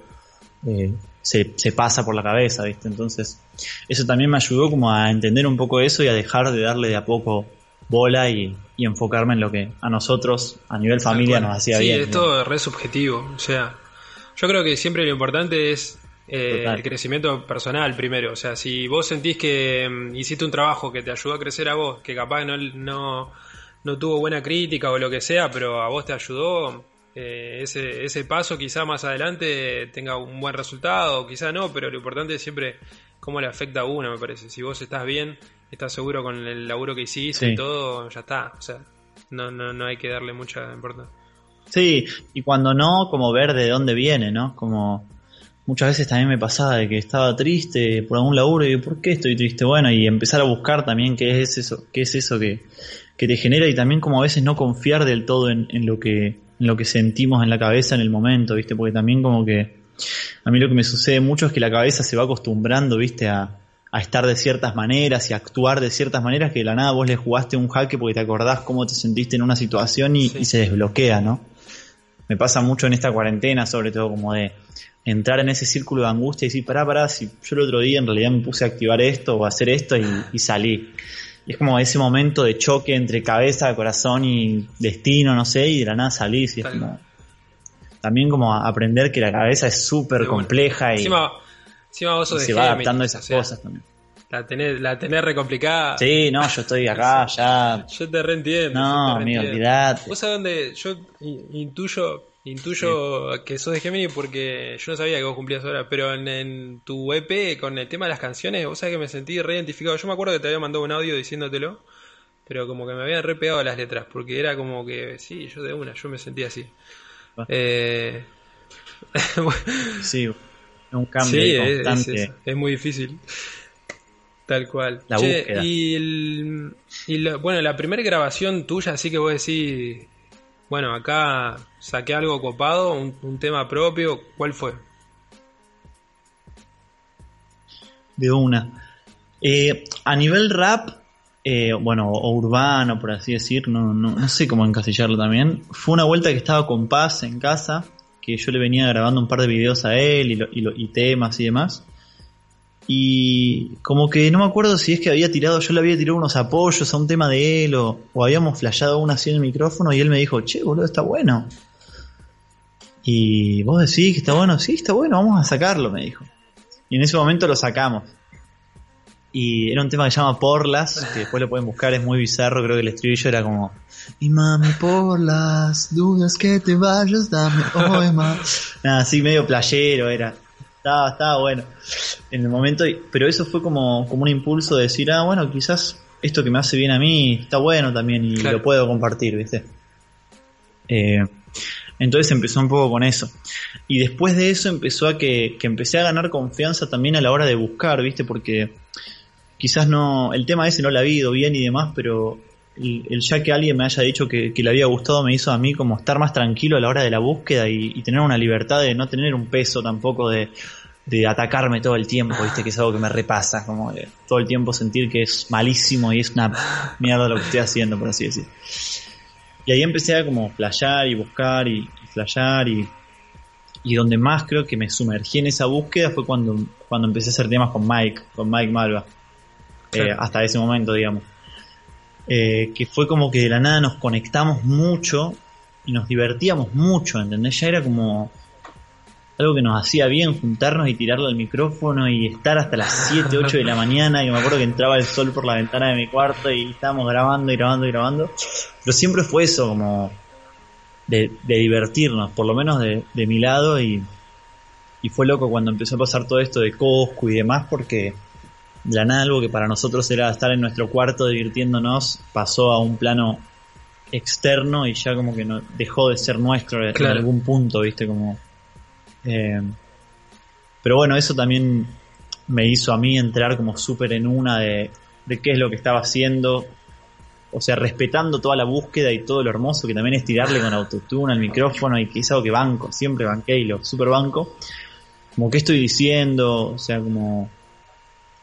eh, se, se pasa por la cabeza, ¿viste? Entonces, eso también me ayudó como a entender un poco eso y a dejar de darle de a poco bola y, y enfocarme en lo que a nosotros, a nivel familia, nos hacía sí, bien. es todo re subjetivo. O sea, yo creo que siempre lo importante es eh, el crecimiento personal primero. O sea, si vos sentís que mm, hiciste un trabajo que te ayudó a crecer a vos, que capaz no, no, no tuvo buena crítica o lo que sea, pero a vos te ayudó, eh, ese, ese paso quizá más adelante tenga un buen resultado, o quizá no, pero lo importante es siempre cómo le afecta a uno, me parece. Si vos estás bien, estás seguro con el laburo que hiciste Sí. y todo, ya está. O sea, no, no, no hay que darle mucha importancia. Sí, y cuando no, como ver de dónde viene, ¿no? Como muchas veces también me pasaba de que estaba triste por algún laburo y digo, ¿por qué estoy triste? Bueno, y empezar a buscar también qué es eso, qué es eso que, que te genera y también como a veces no confiar del todo en, en lo que en lo que sentimos en la cabeza en el momento, ¿viste? Porque también como que a mí lo que me sucede mucho es que la cabeza se va acostumbrando, ¿viste? A, a estar de ciertas maneras y a actuar de ciertas maneras que de la nada vos le jugaste un jaque porque te acordás cómo te sentiste en una situación y, Sí. y se desbloquea, ¿no? Me pasa mucho en esta cuarentena, sobre todo como de entrar en ese círculo de angustia y decir, pará, pará, si yo el otro día en realidad me puse a activar esto o a hacer esto y, y salí. Y es como ese momento de choque entre cabeza, corazón y destino, no sé, y de la nada salís y es como... También como aprender que la cabeza es súper compleja y, Encima, encima vos y sos de se va adaptando a esas o sea, cosas también. La tenés, la tenés re complicada. Sí, no, yo estoy <laughs> acá ya... Yo te reentiendo. No, amigo, olvidate. Vos sabés dónde yo in- intuyo, que sos de Gemini porque yo no sabía que vos cumplías ahora, pero en, en tu EP con el tema de las canciones, vos sabés que me sentí re identificado. Yo me acuerdo que te había mandado un audio diciéndotelo, pero como que me habían re pegado las letras, porque era como que, sí, yo de una, yo me sentí así. Ah. Eh, <laughs> Sí, un cambio Sí, ahí es, es constante. muy difícil. Tal cual. La Che. Y, el- y la- bueno, la primera grabación tuya, así que vos decís, bueno, acá saqué algo copado, un, un tema propio, ¿cuál fue? De una. Eh, a nivel rap, eh, bueno, o urbano, por así decir, no, no, no sé cómo encasillarlo también. Fue una vuelta que estaba con Paz en casa, que yo le venía grabando un par de videos a él y, lo- y, lo- y temas y demás. Y como que no me acuerdo si es que había tirado, yo le había tirado unos apoyos a un tema de él o, o habíamos flasheado una así en el micrófono y él me dijo, che, boludo, está bueno. Y vos decís que está bueno, sí, está bueno, vamos a sacarlo, me dijo. Y en ese momento lo sacamos. Y era un tema que se llama Porlas, que después lo pueden buscar, es muy bizarro, creo que el estribillo era como Y mami, por las dudas que te vayas, dame hoy más. <laughs> Nada, así medio playero era. Estaba, estaba bueno. En el momento, y- pero eso fue como, como un impulso de decir, ah, bueno, quizás esto que me hace bien a mí está bueno también y lo puedo compartir, ¿viste? Eh, entonces empezó un poco con eso. Y después de eso empezó a que, que, empecé a ganar confianza también a la hora de buscar, ¿viste? Porque quizás no, el tema ese no lo ha habido bien y demás, pero el, ya que alguien me haya dicho que, le había gustado me hizo a mí como estar más tranquilo a la hora de la búsqueda y, tener una libertad de no tener un peso tampoco de, de atacarme todo el tiempo, viste que es algo que me repasa, como de todo el tiempo sentir que es malísimo y es una mierda lo que estoy haciendo, por así decir. Y ahí empecé a como flashear y buscar y, y flashear y, y donde más creo que me sumergí en esa búsqueda fue cuando, cuando empecé a hacer temas con Mike, con Mike Malva. Eh, hasta ese momento, digamos. Eh, que fue como que de la nada nos conectamos mucho y nos divertíamos mucho, ¿entendés? Ya era como algo que nos hacía bien juntarnos y tirarlo al micrófono y estar hasta las 7, 8 de la mañana, y me acuerdo que entraba el sol por la ventana de mi cuarto y estábamos grabando y grabando y grabando. Pero siempre fue eso, como de, divertirnos, por lo menos de, mi lado, y, y fue loco cuando empezó a pasar todo esto de Coscu y demás, porque nada algo que para nosotros era estar en nuestro cuarto divirtiéndonos pasó a un plano externo y ya como que no dejó de ser nuestro en algún punto, viste, como... Eh, pero bueno, eso también me hizo a mí entrar como súper en una de, de qué es lo que estaba haciendo, o sea, respetando toda la búsqueda y todo lo hermoso que también es tirarle con autotune al micrófono y que es algo que banco, siempre banqué y lo super banco, como qué estoy diciendo, o sea, como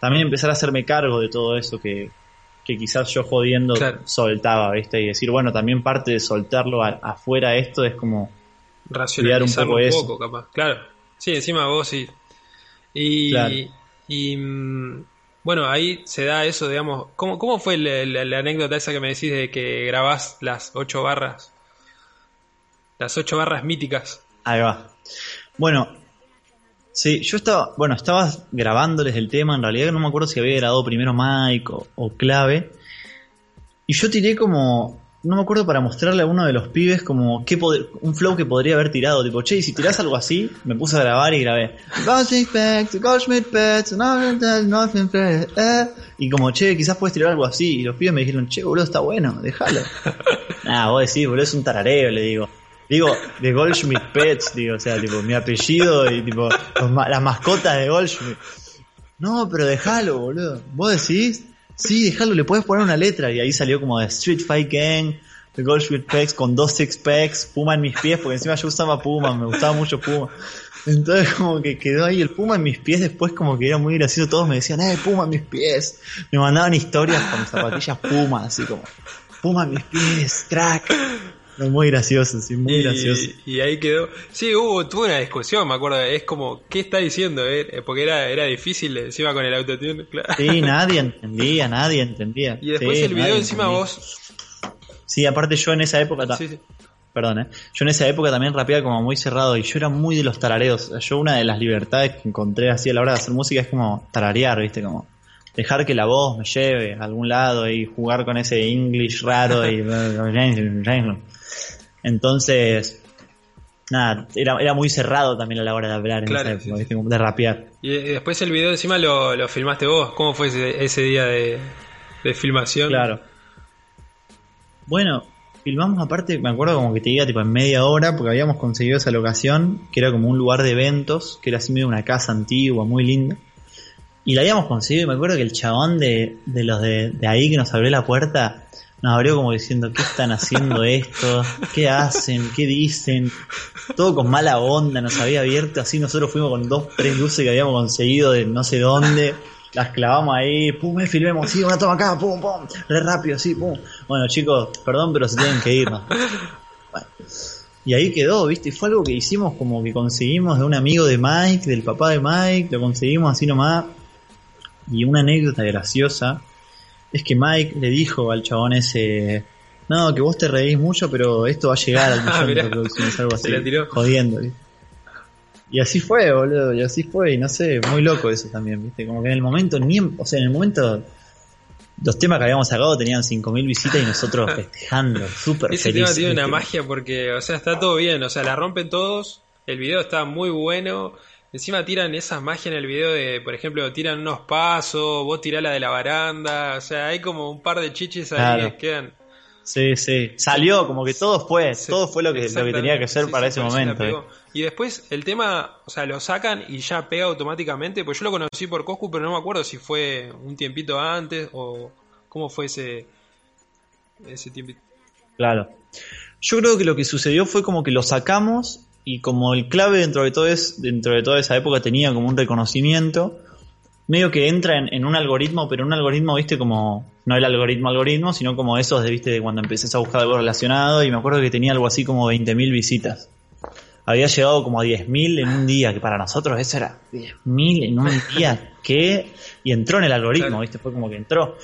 también empezar a hacerme cargo de todo eso que, quizás yo jodiendo soltaba, ¿viste? Y decir, bueno, también parte de soltarlo afuera esto es como racionalizar un poco, capaz. Claro. Sí, encima vos sí. Y, y mm, bueno, ahí se da eso, digamos. ¿Cómo, cómo fue la, anécdota esa que me decís de que grabás las ocho barras? Las ocho barras míticas. Ahí va. Bueno, Sí, yo estaba, bueno, estaba grabándoles el tema, en realidad no me acuerdo si había grabado primero Mike o, Clave. Y yo tiré como, no me acuerdo para mostrarle a uno de los pibes como qué un flow que podría haber tirado, tipo, che, si tirás algo así, me puse a grabar y grabé. Y como, che, quizás puedes tirar algo así. Y los pibes me dijeron, che, boludo, está bueno, déjalo. <laughs> Ah, vos decís, boludo, es un tarareo, le digo. Digo, de Goldschmidt Pets, digo, o sea, tipo, mi apellido y tipo, las mascotas de Goldschmidt. No, pero déjalo, boludo. ¿Vos decís? Sí, déjalo, le puedes poner una letra. Y ahí salió como de Street Fight Gang, de Goldschmidt Pets con dos six packs, Puma en mis pies, porque encima yo usaba Puma, me gustaba mucho Puma. Entonces como que quedó ahí el Puma en mis pies, después como que era muy gracioso, todos me decían, eh, Puma en mis pies. Me mandaban historias con zapatillas Puma, así como, Puma en mis pies, crack muy gracioso, sí, muy gracioso. Y ahí quedó. Sí, hubo, tuvo una discusión, me acuerdo. Es como, ¿qué está diciendo? Eh, porque era, era difícil encima con el autotune. Claro. Sí, nadie entendía, nadie entendía. Y después el video encima vos. Sí, aparte yo en esa época. Sí, sí. Perdón, ¿eh? Yo en esa época también rapeaba como muy cerrado y yo era muy de los tarareos. Yo una de las libertades que encontré así a la hora de hacer música es como tararear, ¿viste? Como dejar que la voz me lleve a algún lado y jugar con ese English raro y <laughs> entonces, nada, era, era muy cerrado también a la hora de hablar, de rapear. Y después el video encima lo, lo filmaste vos. ¿Cómo fue ese, día de, filmación? Claro. Bueno, filmamos aparte, me acuerdo como que te diga tipo en media hora, porque habíamos conseguido esa locación, que era como un lugar de eventos, que era así medio una casa antigua, muy linda. Y la habíamos conseguido y me acuerdo que el chabón de, de los de, de ahí que nos abrió la puerta nos abrió como diciendo, ¿qué están haciendo esto? ¿Qué hacen? ¿Qué dicen? Todo con mala onda, nos había abierto así, nosotros fuimos con dos, tres luces que habíamos conseguido de no sé dónde, las clavamos ahí, pum, me filmemos, sí, una toma acá, pum, pum, re rápido, sí, pum. Bueno chicos, perdón, pero se tienen que ir. Y ahí quedó, ¿viste? Y fue algo que hicimos como que conseguimos de un amigo de Mike, del papá de Mike, lo conseguimos así nomás. Y una anécdota graciosa es que Mike le dijo al chabón ese, no, que vos te reís mucho, pero esto va a llegar al <laughs> millón de reproducciones, algo <laughs> así, jodiendo. Y así fue, boludo, y así fue, y no sé, muy loco eso también, viste, como que en el momento, ni o sea, en el momento los temas que habíamos sacado tenían 5.000 visitas y nosotros <laughs> festejando, súper felices. Ese tema tiene una magia porque, o sea, está todo bien, o sea, la rompen todos, el video está muy bueno, Encima tiran esas magias en el video de, por ejemplo, tiran unos pasos, vos tirás la de la baranda, o sea, hay como un par de chichis ahí que quedan. Sí, sí. Salió, como que todo fue, todo fue lo que, lo que tenía que ser para ese momento. Eh. Y después el tema, o sea, lo sacan y ya pega automáticamente, pues yo lo conocí por Coscu, pero no me acuerdo si fue un tiempito antes o cómo fue ese, ese tiempito. Claro. Yo creo que lo que sucedió fue como que lo sacamos y como el clave dentro de todo es, dentro de toda esa época tenía como un reconocimiento, medio que entra en, un algoritmo, pero un algoritmo, viste, como, no el algoritmo algoritmo, sino como esos de, viste, cuando empecé a buscar algo relacionado y me acuerdo que tenía algo así como 20.000 visitas. Había llegado como a 10.000 en un día, que para nosotros eso era 10.000 en un día, <laughs> ¿qué? Y entró en el algoritmo, viste, fue como que entró.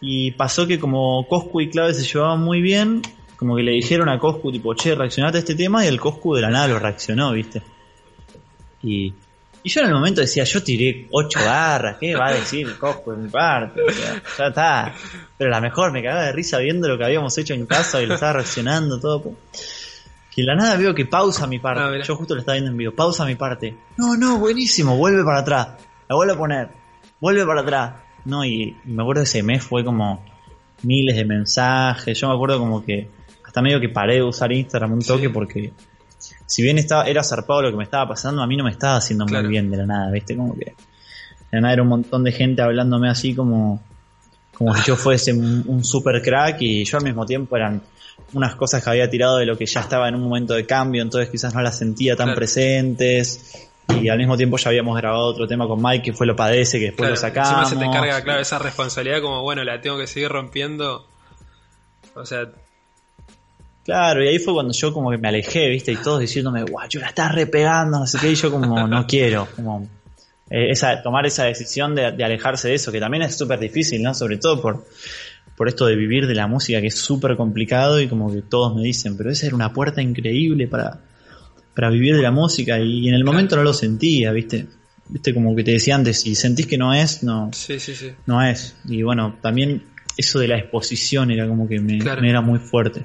Y pasó que como Coscu y Clave se llevaban muy bien, como que le dijeron a Coscu, tipo, che, reaccionate a este tema, y el Coscu de la nada lo reaccionó, viste. Y y yo en el momento decía, yo tiré ocho barras, ¿qué va a decir Cosco en mi parte? ya está. Pero la mejor, me cagaba de risa viendo lo que habíamos hecho en casa y lo estaba reaccionando todo. Que la nada veo que pausa mi parte. Ah, yo justo lo estaba viendo en vivo. Pausa mi parte. No, no, buenísimo. Vuelve para atrás. La vuelvo a poner. Vuelve para atrás. No, y, me acuerdo ese mes fue como miles de mensajes. Yo me acuerdo como que hasta medio que paré de usar Instagram un toque porque si bien estaba, era zarpado lo que me estaba pasando, a mí no me estaba haciendo muy bien de la nada, ¿viste? Como que de la nada era un montón de gente hablándome así como, como si yo fuese un, super crack y yo al mismo tiempo eran unas cosas que había tirado de lo que ya estaba en un momento de cambio, entonces quizás no las sentía tan presentes. Y al mismo tiempo ya habíamos grabado otro tema con Mike que fue Lo Padece, que después lo sacamos. Encima se te carga, claro, esa responsabilidad como, bueno, la tengo que seguir rompiendo. O sea, Claro, y ahí fue cuando yo como que me alejé, ¿viste? Y todos diciéndome, guau, yo la estás repegando, no sé qué, y yo como, no quiero, como, eh, esa, tomar esa decisión de, alejarse de eso, que también es súper difícil, ¿no? Sobre todo por, por esto de vivir de la música, que es súper complicado y como que todos me dicen, pero esa era una puerta increíble para, para vivir de la música, y, en el momento no lo sentía, ¿viste? Viste, como que te decía antes, si sentís que no es, no, sí, sí, sí. no es. Y bueno, también eso de la exposición era como que me era muy fuerte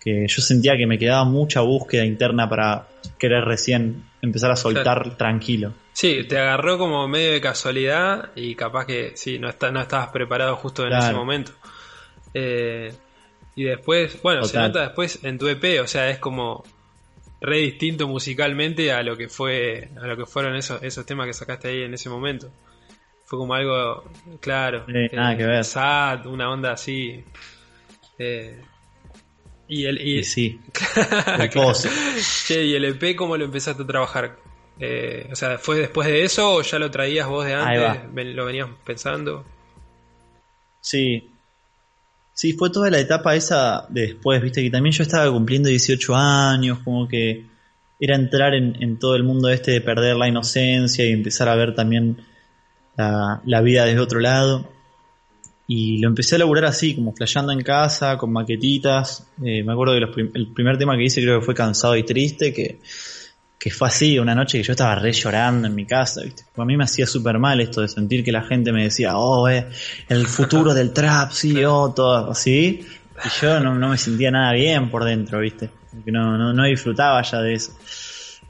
que yo sentía que me quedaba mucha búsqueda interna para querer recién empezar a soltar tranquilo. Sí, te agarró como medio de casualidad y capaz que sí, no, está, no estabas preparado justo en ese momento. Eh, y después, bueno, se nota después en tu EP, o sea, es como re distinto musicalmente a lo que fue a lo que fueron esos, esos temas que sacaste ahí en ese momento. Fue como algo, claro, nada que ver. sad, una onda así. Eh, y el, y, sí. <laughs> che, ¿y el EP cómo lo empezaste a trabajar? Eh, o sea, ¿fue después de eso o ya lo traías vos de antes? ¿Lo venías pensando? Sí. Sí, fue toda la etapa esa de después, viste, que también yo estaba cumpliendo 18 años, como que era entrar en, en todo el mundo este de perder la inocencia y empezar a ver también la, la vida desde otro lado. Y lo empecé a laburar así, como flasheando en casa, con maquetitas. Eh, me acuerdo que el primer tema que hice creo que fue Cansado y Triste, que, fue así, una noche que yo estaba re llorando en mi casa. ¿viste? A mí me hacía súper mal esto de sentir que la gente me decía, oh, eh, el futuro del trap, sí, oh, todo así. Y yo no, me sentía nada bien por dentro, ¿viste? Porque no, no, no disfrutaba ya de eso.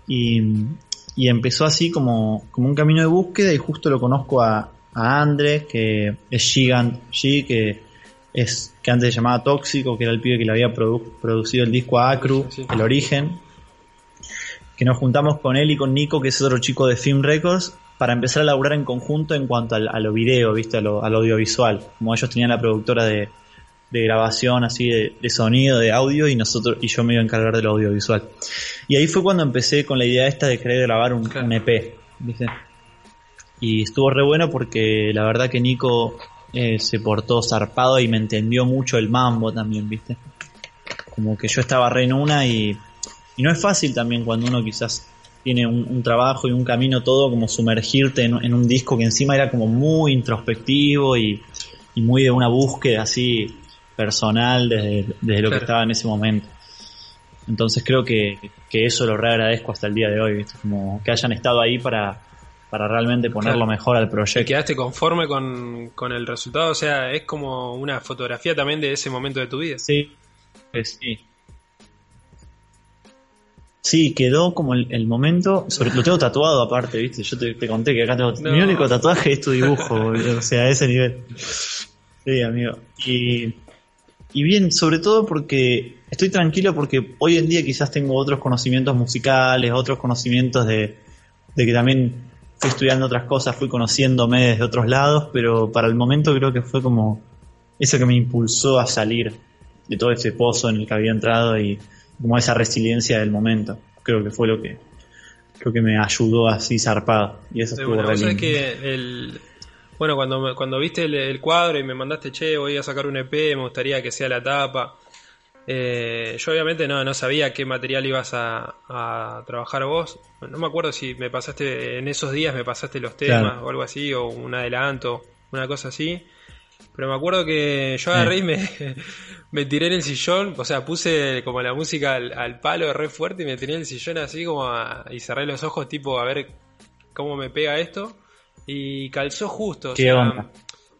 Y, y empezó así como, como un camino de búsqueda y justo lo conozco a, a Andrés, que es Gigant G, que es que antes se llamaba Tóxico, que era el pibe que le había producido el disco a Acru, El Origen. Que nos juntamos con él y con Nico, que es otro chico de Film Records, para empezar a laburar en conjunto en cuanto al, a lo video, ¿viste? A lo, al audiovisual. Como ellos tenían la productora de, grabación, así de, sonido, de audio, y nosotros, y yo me iba a encargar de lo audiovisual. Y ahí fue cuando empecé con la idea esta de querer grabar un, un EP, ¿viste? Y estuvo re bueno porque la verdad que Nico eh, se portó zarpado y me entendió mucho el mambo también, ¿viste? Como que yo estaba re en una y, y no es fácil también cuando uno quizás tiene un, trabajo y un camino todo como sumergirte en, un disco que encima era como muy introspectivo y, y muy de una búsqueda así personal desde, desde lo que estaba en ese momento. Entonces creo que, que eso lo re agradezco hasta el día de hoy, ¿viste? Como que hayan estado ahí para, para realmente ponerlo mejor al proyecto. quedaste conforme con, el resultado? O sea, es como una fotografía también de ese momento de tu vida. Sí, sí. Sí, quedó como el, momento, sobre, lo tengo tatuado aparte, ¿viste? Yo te, conté que acá tengo, mi único tatuaje es tu dibujo, o sea, a ese nivel. Sí, amigo. Y, y bien, sobre todo porque estoy tranquilo porque hoy en día quizás tengo otros conocimientos musicales, otros conocimientos de, de que también fui estudiando otras cosas, fui conociéndome desde otros lados, pero para el momento creo que fue como eso que me impulsó a salir de todo ese pozo en el que había entrado y como esa resiliencia del momento. Creo que fue lo que creo que me ayudó así zarpado y eso estuvo bueno, que el bueno cuando cuando viste el, cuadro y me mandaste che voy a sacar un EP me gustaría que sea la tapa eh, yo obviamente no, no sabía qué material ibas a, a, trabajar vos. No me acuerdo si me pasaste en esos días me pasaste los temas o algo así o un adelanto una cosa así. Pero me acuerdo que yo agarré y me, <laughs> me tiré en el sillón, o sea, puse como la música al, palo re fuerte y me tiré en el sillón así como y cerré los ojos tipo a ver cómo me pega esto. Y calzó justo.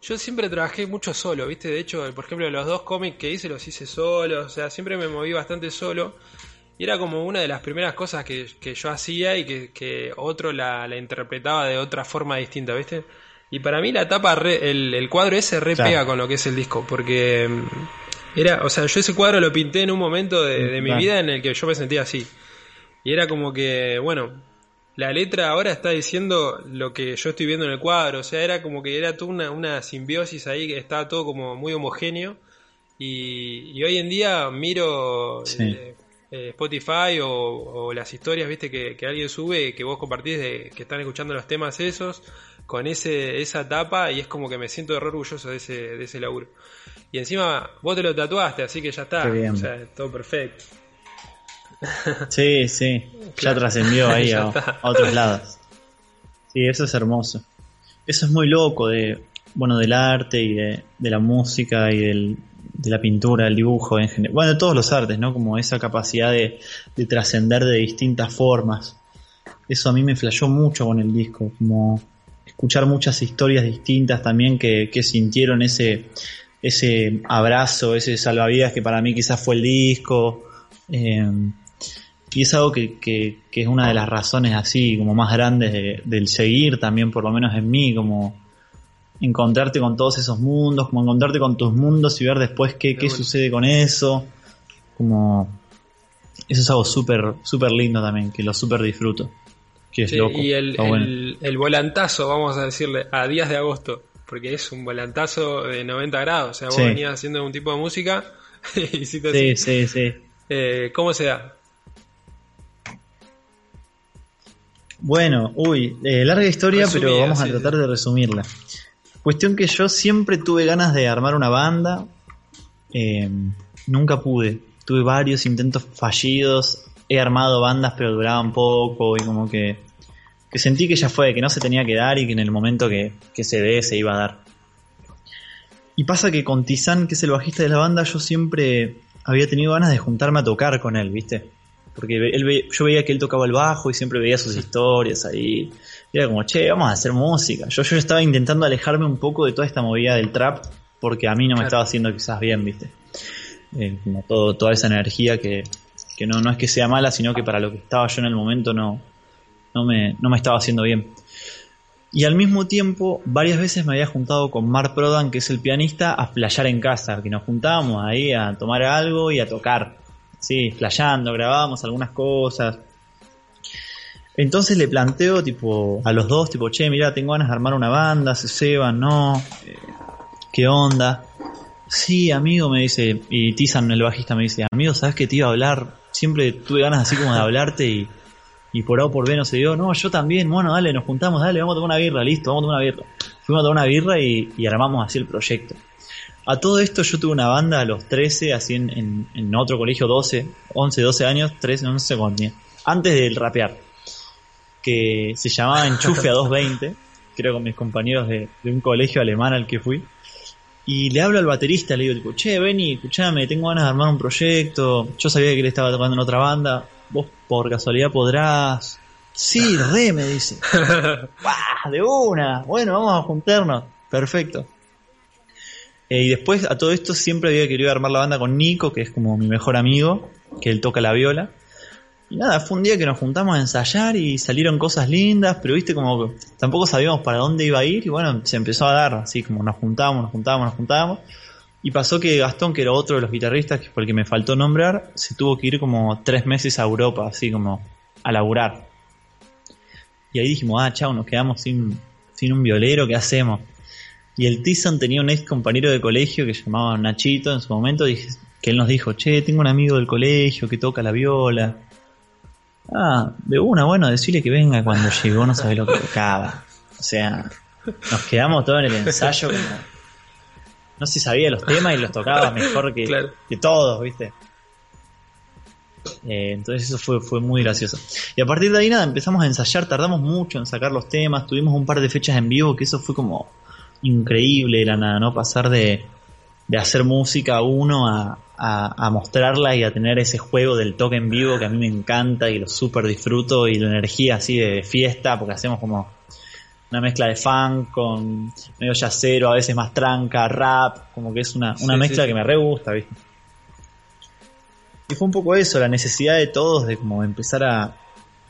Yo siempre trabajé mucho solo, ¿viste? De hecho, por ejemplo, los dos cómics que hice los hice solo, o sea, siempre me moví bastante solo. Y era como una de las primeras cosas que, yo hacía y que, otro la, la, interpretaba de otra forma distinta, ¿viste? Y para mí la tapa, el, cuadro ese re pega con lo que es el disco, porque mm, era, o sea, yo ese cuadro lo pinté en un momento de, mi vida en el que yo me sentía así. Y era como que, bueno, la letra ahora está diciendo lo que yo estoy viendo en el cuadro, o sea, era como que era toda una, una simbiosis ahí, que estaba todo como muy homogéneo. Y, hoy en día miro eh, eh, Spotify o, las historias, viste, que, que, alguien sube, que vos compartís de que están escuchando los temas esos, con ese, esa tapa y es como que me siento re orgulloso de ese, de ese laburo. Y encima vos te lo tatuaste, así que ya está. O sea, todo perfecto. Sí, sí. Ya trascendió <laughs> ahí a, otros lados. Sí, eso es hermoso. Eso es muy loco de, bueno, del arte y de, la música y del, de la pintura, el dibujo en general. Bueno, de todos los artes, ¿no? Como esa capacidad de, de trascender de distintas formas. Eso a mí me flashó mucho con el disco. Como escuchar muchas historias distintas también que, sintieron ese, ese abrazo, ese salvavidas que para mí quizás fue el disco. Eh, y es algo que, que, es una de las razones así como más grandes del seguir también, por lo menos en mí, como encontrarte con todos esos mundos, como encontrarte con tus mundos y ver después qué, qué sucede con eso. Como eso es algo súper, súper lindo también, que lo súper disfruto. Y el, el, volantazo, vamos a decirle, a días de agosto, porque es un volantazo de 90 grados. O sea, vos venías haciendo un tipo de música <laughs> y sí, sí, sí. Eh, ¿Cómo se da? Bueno, uy, eh, larga historia, pero vamos a tratar de resumirla. Cuestión que yo siempre tuve ganas de armar una banda, eh, nunca pude. Tuve varios intentos fallidos, he armado bandas pero duraban poco y como que que sentí que ya fue, que no se tenía que dar y que en el momento que, se dé se iba a dar. Y pasa que con Tizán, que es el bajista de la banda, yo siempre había tenido ganas de juntarme a tocar con él, ¿viste? Porque él, yo veía que él tocaba el bajo y siempre veía sus historias ahí. Y era como, che, vamos a hacer música. Yo, yo estaba intentando alejarme un poco de toda esta movida del trap porque a mí no me estaba haciendo quizás bien, ¿viste? Eh, como todo, toda esa energía que, que no, no es que sea mala, sino que para lo que estaba yo en el momento no, no me, no me estaba haciendo bien. Y al mismo tiempo, varias veces me había juntado con Mark Prodan, que es el pianista, a flayar en casa, que nos juntábamos ahí a tomar algo y a tocar. Sí, flayando, grabábamos algunas cosas. Entonces le planteo tipo a los dos, tipo, che, mira, tengo ganas de armar una banda, se ceban, no, eh, ¿qué onda? Sí, amigo, me dice, y Tizan, el bajista, me dice, amigo, ¿sabes que te iba a hablar? Siempre tuve ganas así como de hablarte y y por A o por B no se dio, no, yo también, bueno, dale, nos juntamos, dale, vamos a tomar una birra, listo, vamos a tomar una birra. Fuimos a tomar una birra y, armamos así el proyecto. A todo esto yo tuve una banda a los 13, así en, en, otro colegio, 12, 11, 12 años, 13, no sé cuánto antes del rapear, que se llamaba Enchufe a <laughs> 220, creo con mis compañeros de, de un colegio alemán al que fui. Y le hablo al baterista, le digo, tipo, che, Benny, escuchame, tengo ganas de armar un proyecto. Yo sabía que él estaba tocando en otra banda vos por casualidad podrás. Sí, re, me dice. <laughs> De una. Bueno, vamos a juntarnos. Perfecto. Eh, y después a todo esto siempre había querido armar la banda con Nico, que es como mi mejor amigo, que él toca la viola. Y nada, fue un día que nos juntamos a ensayar y salieron cosas lindas, pero viste como tampoco sabíamos para dónde iba a ir y bueno, se empezó a dar, así como nos juntábamos, nos juntábamos, nos juntábamos. Y pasó que Gastón, que era otro de los guitarristas, que fue el que me faltó nombrar, se tuvo que ir como tres meses a Europa, así como a laburar. Y ahí dijimos, ah, chao, nos quedamos sin, sin un violero, ¿qué hacemos? Y el Tyson tenía un ex compañero de colegio que se llamaba Nachito en su momento, que él nos dijo, che, tengo un amigo del colegio que toca la viola. Ah, de una, bueno, decirle que venga cuando llegó, no sabe lo que tocaba. O sea, nos quedamos todos en el ensayo como no si sabía los temas y los tocaba mejor que, que todos, ¿viste? Eh, entonces eso fue, fue muy gracioso. Y a partir de ahí nada, empezamos a ensayar, tardamos mucho en sacar los temas, tuvimos un par de fechas en vivo que eso fue como increíble la nada, ¿no? Pasar de, de hacer música a uno a, a, mostrarla y a tener ese juego del toque en vivo que a mí me encanta y lo súper disfruto y la energía así de fiesta, porque hacemos como una mezcla de funk con medio yacero, a veces más tranca, rap, como que es una, una mezcla que me re gusta, ¿viste? Y fue un poco eso, la necesidad de todos de como empezar a,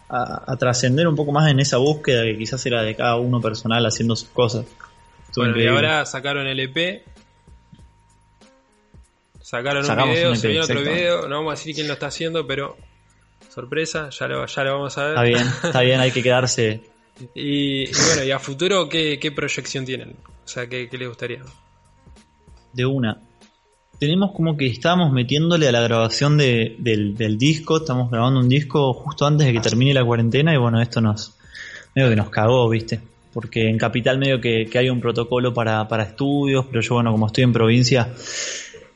a, trascender un poco más en esa búsqueda que quizás era de cada uno personal haciendo sus cosas. Bueno, y ahora sacaron el EP. Sacaron un video, e un otro video, no vamos a decir quién lo está haciendo, pero sorpresa, ya lo, ya lo vamos a ver. Está bien, está bien, hay que quedarse <laughs> y, bueno, y a futuro, ¿qué, proyección tienen? O sea, ¿qué, ¿qué, les gustaría? De una. Tenemos como que estamos metiéndole a la grabación de, del, disco, estamos grabando un disco justo antes de que termine la cuarentena y bueno, esto nos medio que nos cagó, ¿viste? Porque en Capital medio que, que hay un protocolo para, para estudios, pero yo bueno, como estoy en provincia,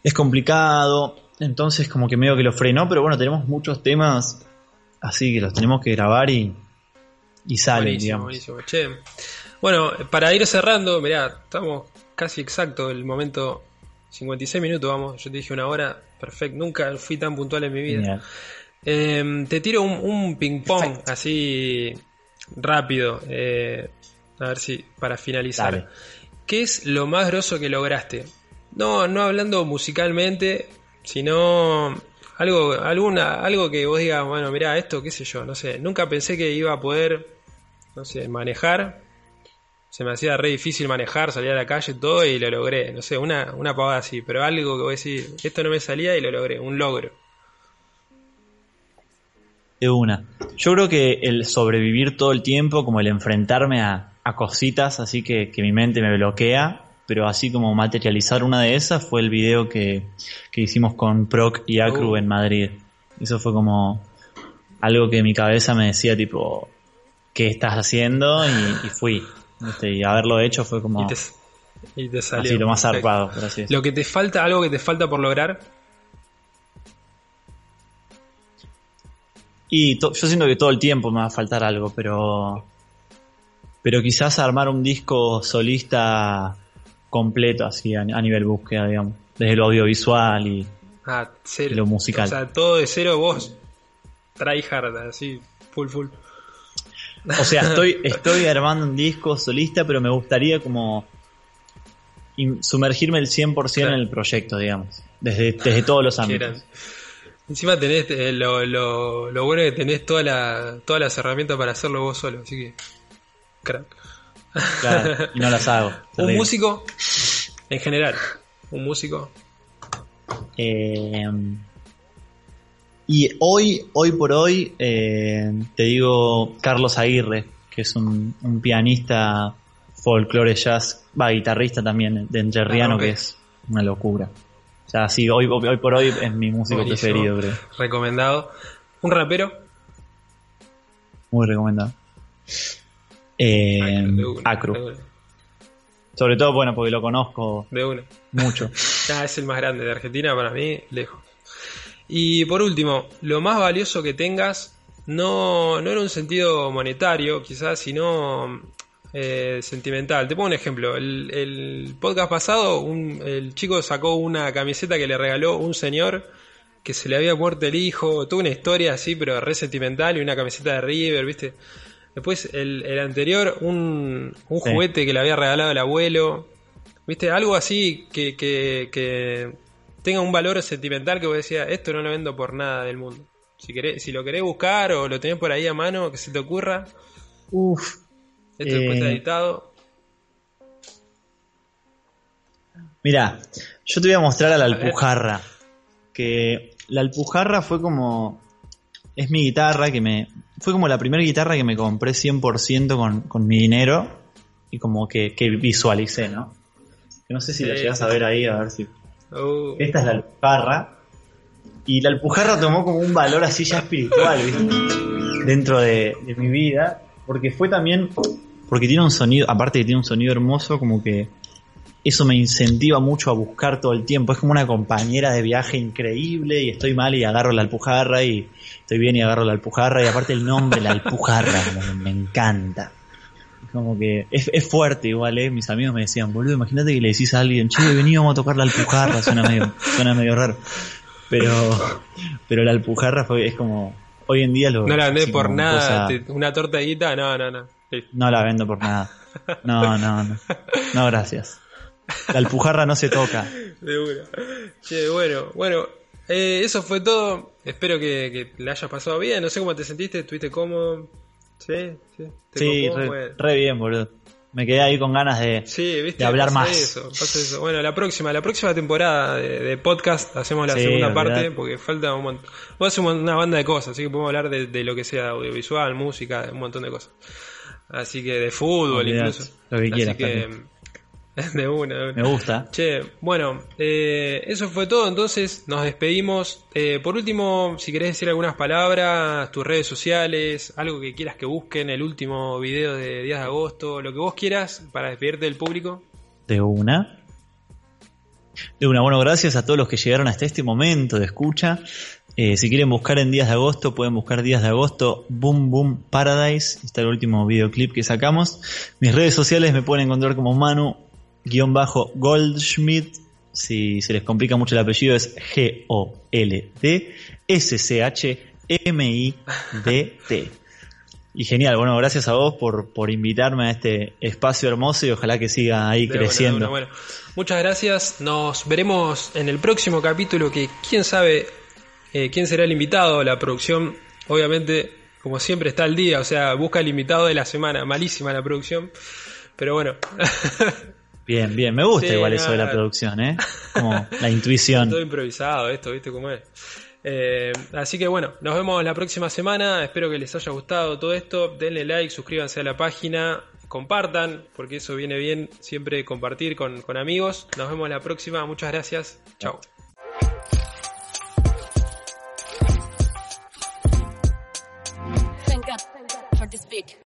es complicado, entonces como que medio que lo frenó, pero bueno, tenemos muchos temas así que los tenemos que grabar y, y sale, digamos. Bueno, para ir cerrando, mirá, estamos casi exacto el momento 56 minutos, vamos, yo te dije una hora, perfecto, nunca fui tan puntual en mi vida. Em, te tiro un, ping pong así rápido, eh, a ver si para finalizar. ¿Qué es lo más grosso que lograste? No, no hablando musicalmente, sino algo, alguna, algo que vos digas, bueno, mira, esto, qué sé yo, no sé, nunca pensé que iba a poder no sé, manejar. Se me hacía re difícil manejar, salir a la calle, todo y lo logré. No sé, una, una pavada así, pero algo que voy a decir, esto no me salía y lo logré, un logro. De una. Yo creo que el sobrevivir todo el tiempo, como el enfrentarme a, cositas así que, que, mi mente me bloquea, pero así como materializar una de esas fue el video que, que hicimos con Proc y Acru uh. en Madrid. Eso fue como algo que mi cabeza me decía tipo, qué estás haciendo y, fui. Y haberlo hecho fue como... Y te, salió. lo más zarpado, Lo que te falta, algo que te falta por lograr. Y yo siento que todo el tiempo me va a faltar algo, pero... Pero quizás armar un disco solista completo, así, a, nivel búsqueda, digamos. Desde lo audiovisual y, ah, lo musical. O sea, todo de cero vos, tryhard, así, full, full. O sea, estoy, <laughs> estoy armando un disco solista, pero me gustaría como sumergirme el 100% en el proyecto, digamos, desde, desde todos los ámbitos. Encima tenés eh, lo, lo, lo, bueno es que tenés toda la, todas las herramientas para hacerlo vos solo, así que crack. Claro, y no las hago. <laughs> un músico, en general, un músico. Eh, y hoy, hoy por hoy, eh, te digo Carlos Aguirre, que es un, pianista folclore jazz, va, guitarrista también de Entrerriano, ah, que es una locura. O sea, sí, hoy, hoy por hoy es mi músico preferido, creo. Recomendado. ¿Un rapero? Muy recomendado. Eh, Acru. Sobre todo, bueno, porque lo conozco de uno. mucho. <laughs> ah, es el más grande de Argentina para mí, lejos. Y por último, lo más valioso que tengas, no, no en un sentido monetario, quizás, sino eh, sentimental. Te pongo un ejemplo. El, podcast pasado, el chico sacó una camiseta que le regaló un señor que se le había muerto el hijo. Tuvo una historia así, pero re sentimental y una camiseta de River, ¿viste? Después, el, anterior, un, un juguete que le había regalado el abuelo. ¿Viste? Algo así que, que, que tenga un valor sentimental que vos decías, esto no lo vendo por nada del mundo. Si, querés, si lo querés buscar o lo tenés por ahí a mano, que se te ocurra. Uf. Esto después está Eh, editado. Mira, yo te voy a mostrar a la. Alpujarra. Que la Alpujarra fue como. Es mi guitarra que me. Fue como la primera guitarra que me compré 100% con, con mi dinero. Y como que, que visualicé, ¿no? Que no sé si la llegas a ver ahí, a ver si. Uh, Esta es la Alpujarra. Y la Alpujarra tomó como un valor así ya espiritual, ¿viste? Dentro de, de mi vida. Porque fue también. Porque tiene un sonido. Aparte que tiene un sonido hermoso, como que eso me incentiva mucho a buscar todo el tiempo. Es como una compañera de viaje increíble y estoy mal y agarro la alpujarra y estoy bien y agarro la alpujarra y aparte el nombre, la alpujarra, <laughs> que me encanta. Como que es, es fuerte igual, ¿eh? Mis amigos me decían, boludo, imagínate que le decís a alguien, che, vení, vamos a tocar la alpujarra, suena medio, suena medio raro. Pero, pero la alpujarra fue, es como, hoy en día lo... no la vendés por nada. cosa- una torta de guita, no, no, no. No la vendo por nada. No, no, no. No, gracias. La alpujarra no se toca. De una. Che, bueno, bueno, eh, eso fue todo. Espero que, que le hayas pasado bien. No sé cómo te sentiste, estuviste cómodo. Sí, sí. ¿Te Sí, copó? re, Bueno. re bien, boludo. Me quedé ahí con ganas de, Sí, viste, de hablar pasa más. Eso, pasa eso. Bueno, la próxima, la próxima temporada de, de podcast hacemos la Sí, segunda parte porque falta un montón. Vos haces una banda de cosas, así que podemos hablar de, de lo que sea audiovisual, música, un montón de cosas. Así que de fútbol Olvidate, incluso. lo que así quieras, que <laughs> de una, de una. Me gusta. Che, bueno, eh, eso fue todo, entonces nos despedimos. Eh, por último, si querés decir algunas palabras, tus redes sociales, algo que quieras que busquen, el último video de Días de Agosto, lo que vos quieras para despedirte del público. De una. De una. Bueno, gracias a todos los que llegaron hasta este momento de escucha. Eh, si quieren buscar en días de agosto, pueden buscar días de agosto Boom Boom Paradise. Está el último videoclip que sacamos. Mis redes sociales me pueden encontrar como Manu guion bajo Goldschmidt. Si se les complica mucho el apellido es G-O-L-D S-C-H-M-I-D-T. <laughs> Y genial, bueno, gracias a vos por, por invitarme a este espacio hermoso y ojalá que siga ahí De creciendo. bueno, muchas gracias. Nos veremos en el próximo capítulo que quién sabe eh, quién será el invitado. La producción, obviamente, como siempre, está al día. O sea, busca el invitado de la semana. Malísima la producción. Pero bueno. <laughs> Bien, bien, me gusta Sí, igual eso de la producción, ¿eh? Como la intuición. Todo improvisado esto, ¿viste cómo es? Eh, así que bueno, nos vemos la próxima semana. Espero que les haya gustado todo esto. Denle like, suscríbanse a la página, compartan, porque eso viene bien siempre compartir con, con amigos. Nos vemos la próxima. Muchas gracias. Chao.